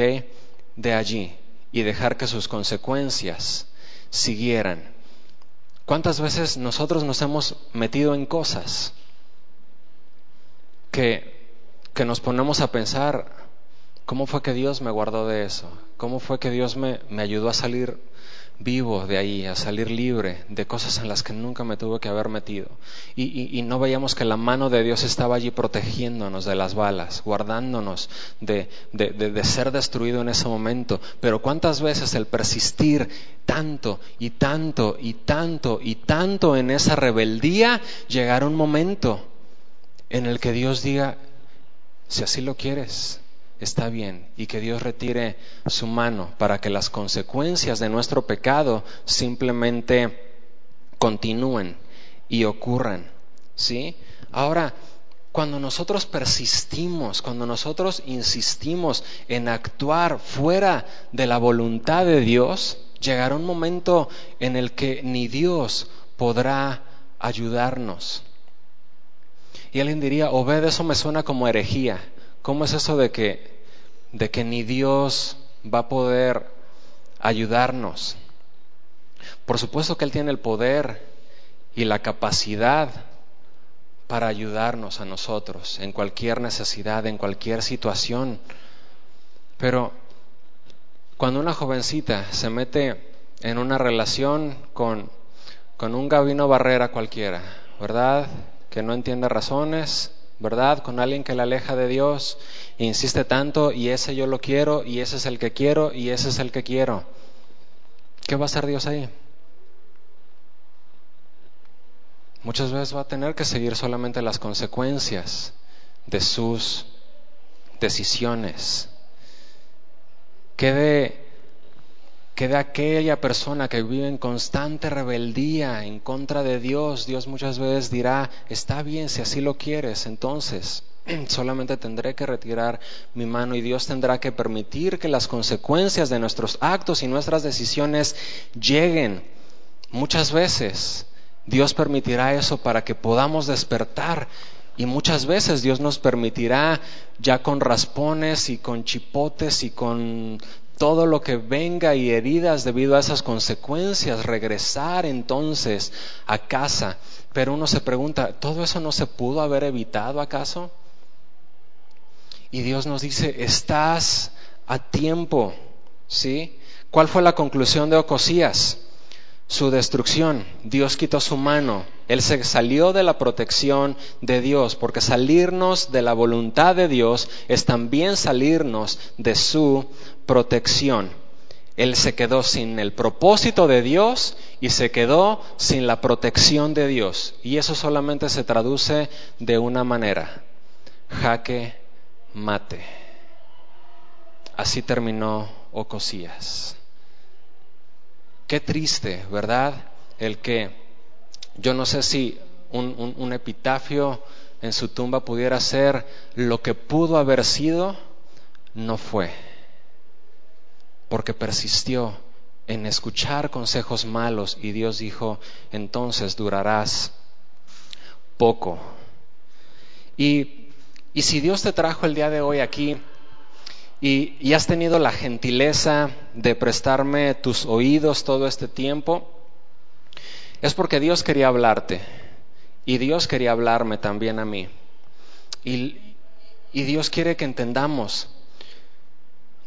De allí y dejar que sus consecuencias siguieran. ¿Cuántas veces nosotros nos hemos metido en cosas que que nos ponemos a pensar, ¿cómo fue que Dios me guardó de eso? ¿Cómo fue que Dios me, me ayudó a salir vivo de ahí, a salir libre de cosas en las que nunca me tuve que haber metido. Y, no veíamos que la mano de Dios estaba allí protegiéndonos de las balas, guardándonos de, de ser destruido en ese momento. Pero cuántas veces el persistir tanto y tanto y tanto y tanto en esa rebeldía, llegará un momento en el que Dios diga, si así lo quieres, está bien y que Dios retire su mano para que las consecuencias de nuestro pecado simplemente continúen y ocurran. ¿Sí? Ahora, cuando nosotros persistimos, cuando nosotros insistimos en actuar fuera de la voluntad de Dios, llegará un momento en el que ni Dios podrá ayudarnos. Y alguien diría, Obed, eso me suena como herejía. ¿Cómo es eso de que, de que ni Dios va a poder ayudarnos? Por supuesto que Él tiene el poder y la capacidad para ayudarnos a nosotros en cualquier necesidad, en cualquier situación. Pero cuando una jovencita se mete en una relación con, con un Gabino Barrera cualquiera, ¿verdad? Que no entiende razones, ¿verdad? Con alguien que le aleja de Dios, e insiste tanto y ese yo lo quiero y ese es el que quiero y ese es el que quiero. ¿Qué va a hacer Dios ahí? Muchas veces va a tener que seguir solamente las consecuencias de sus decisiones. ¿Qué de que de aquella persona que vive en constante rebeldía en contra de Dios, Dios muchas veces dirá, está bien si así lo quieres, entonces solamente tendré que retirar mi mano y Dios tendrá que permitir que las consecuencias de nuestros actos y nuestras decisiones lleguen. Muchas veces Dios permitirá eso para que podamos despertar y muchas veces Dios nos permitirá ya con raspones y con chipotes y con todo lo que venga y heridas debido a esas consecuencias, regresar entonces a casa. Pero uno se pregunta, ¿todo eso no se pudo haber evitado acaso? Y Dios nos dice, estás a tiempo, ¿sí? ¿Cuál fue la conclusión de Ocosías? Su destrucción. Dios quitó su mano. Él se salió de la protección de Dios, porque salirnos de la voluntad de Dios es también salirnos de su protección. Él se quedó sin el propósito de Dios y se quedó sin la protección de Dios. Y eso solamente se traduce de una manera. Jaque mate. Así terminó Ocosías. Qué triste, ¿verdad? El que yo no sé si un, un epitafio en su tumba pudiera ser lo que pudo haber sido, no fue porque persistió en escuchar consejos malos y Dios dijo, entonces durarás poco. Y, y si Dios te trajo el día de hoy aquí y, y has tenido la gentileza de prestarme tus oídos todo este tiempo, es porque Dios quería hablarte y Dios quería hablarme también a mí. Y, y Dios quiere que entendamos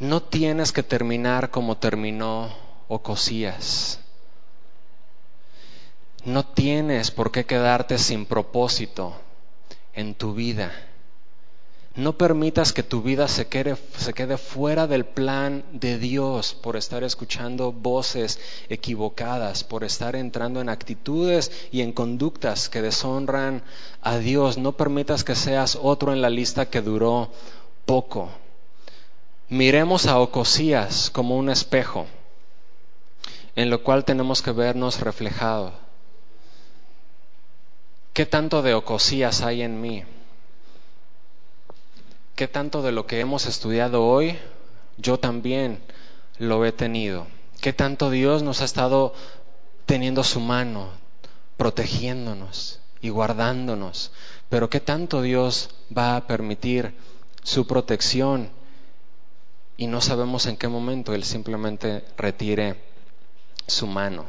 no tienes que terminar como terminó Ocosías. No tienes por qué quedarte sin propósito en tu vida. No permitas que tu vida se quede, se quede, fuera del plan de Dios por estar escuchando voces equivocadas, por estar entrando en actitudes y en conductas que deshonran a Dios. No permitas que seas otro en la lista que duró poco. Miremos a Ocosías como un espejo en lo cual tenemos que vernos reflejados. ¿Qué tanto de Ocosías hay en mí? ¿Qué tanto de lo que hemos estudiado hoy yo también lo he tenido? ¿Qué tanto Dios nos ha estado teniendo su mano, protegiéndonos y guardándonos? Pero ¿qué tanto Dios va a permitir su protección y no sabemos en qué momento Él simplemente retire su mano.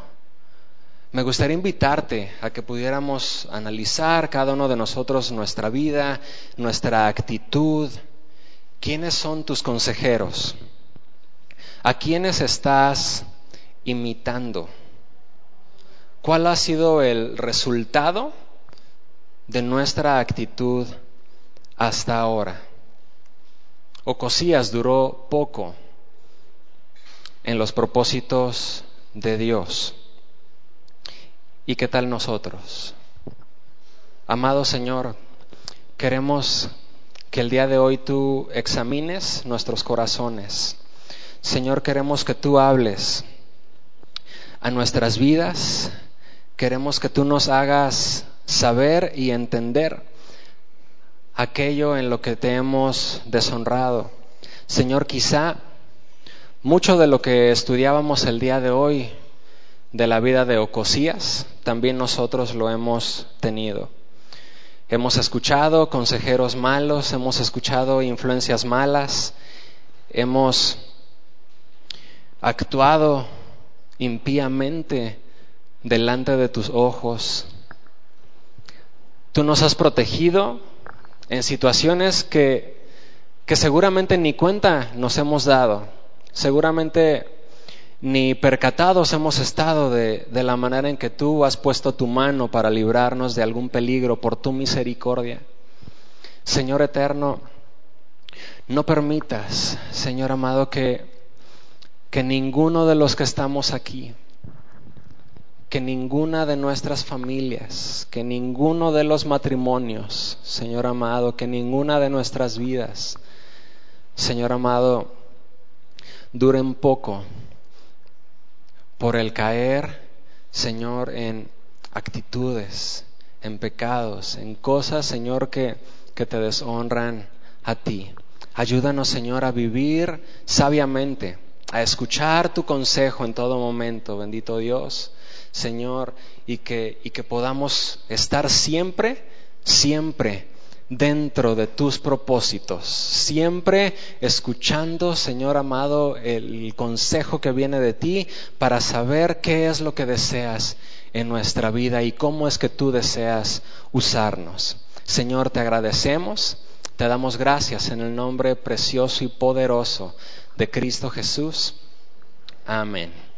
me gustaría invitarte a que pudiéramos analizar cada uno de nosotros nuestra vida, nuestra actitud. ¿Quiénes son tus consejeros? ¿A quiénes estás imitando? ¿Cuál ha sido el resultado de nuestra actitud hasta ahora? Ocosías duró poco en los propósitos de Dios. ¿Y qué tal nosotros? Amado Señor, queremos que el día de hoy tú examines nuestros corazones. Señor, queremos que tú hables a nuestras vidas. Queremos que tú nos hagas saber y entender aquello en lo que te hemos deshonrado. Señor, quizá mucho de lo que estudiábamos el día de hoy de la vida de Ocosías, también nosotros lo hemos tenido. Hemos escuchado consejeros malos, hemos escuchado influencias malas, hemos actuado impíamente delante de tus ojos. Tú nos has protegido en situaciones que, que seguramente ni cuenta nos hemos dado. Seguramente ni percatados hemos estado de, de, la manera en que tú has puesto tu mano para librarnos de algún peligro por tu misericordia. Señor eterno, no permitas, Señor amado, que, que ninguno de los que estamos aquí, que ninguna de nuestras familias, que ninguno de los matrimonios, Señor amado, que ninguna de nuestras vidas, Señor amado, duren poco por el caer, Señor, en actitudes, en pecados, en cosas, Señor, que, que te deshonran a ti. Ayúdanos, Señor, a vivir sabiamente, a escuchar tu consejo en todo momento, bendito Dios, Señor, y que, y que podamos estar siempre, siempre dentro de tus propósitos, siempre escuchando, Señor amado, el consejo que viene de ti para saber qué es lo que deseas en nuestra vida y cómo es que tú deseas usarnos. Señor, te agradecemos, te damos gracias en el nombre precioso y poderoso de Cristo Jesús. Amén.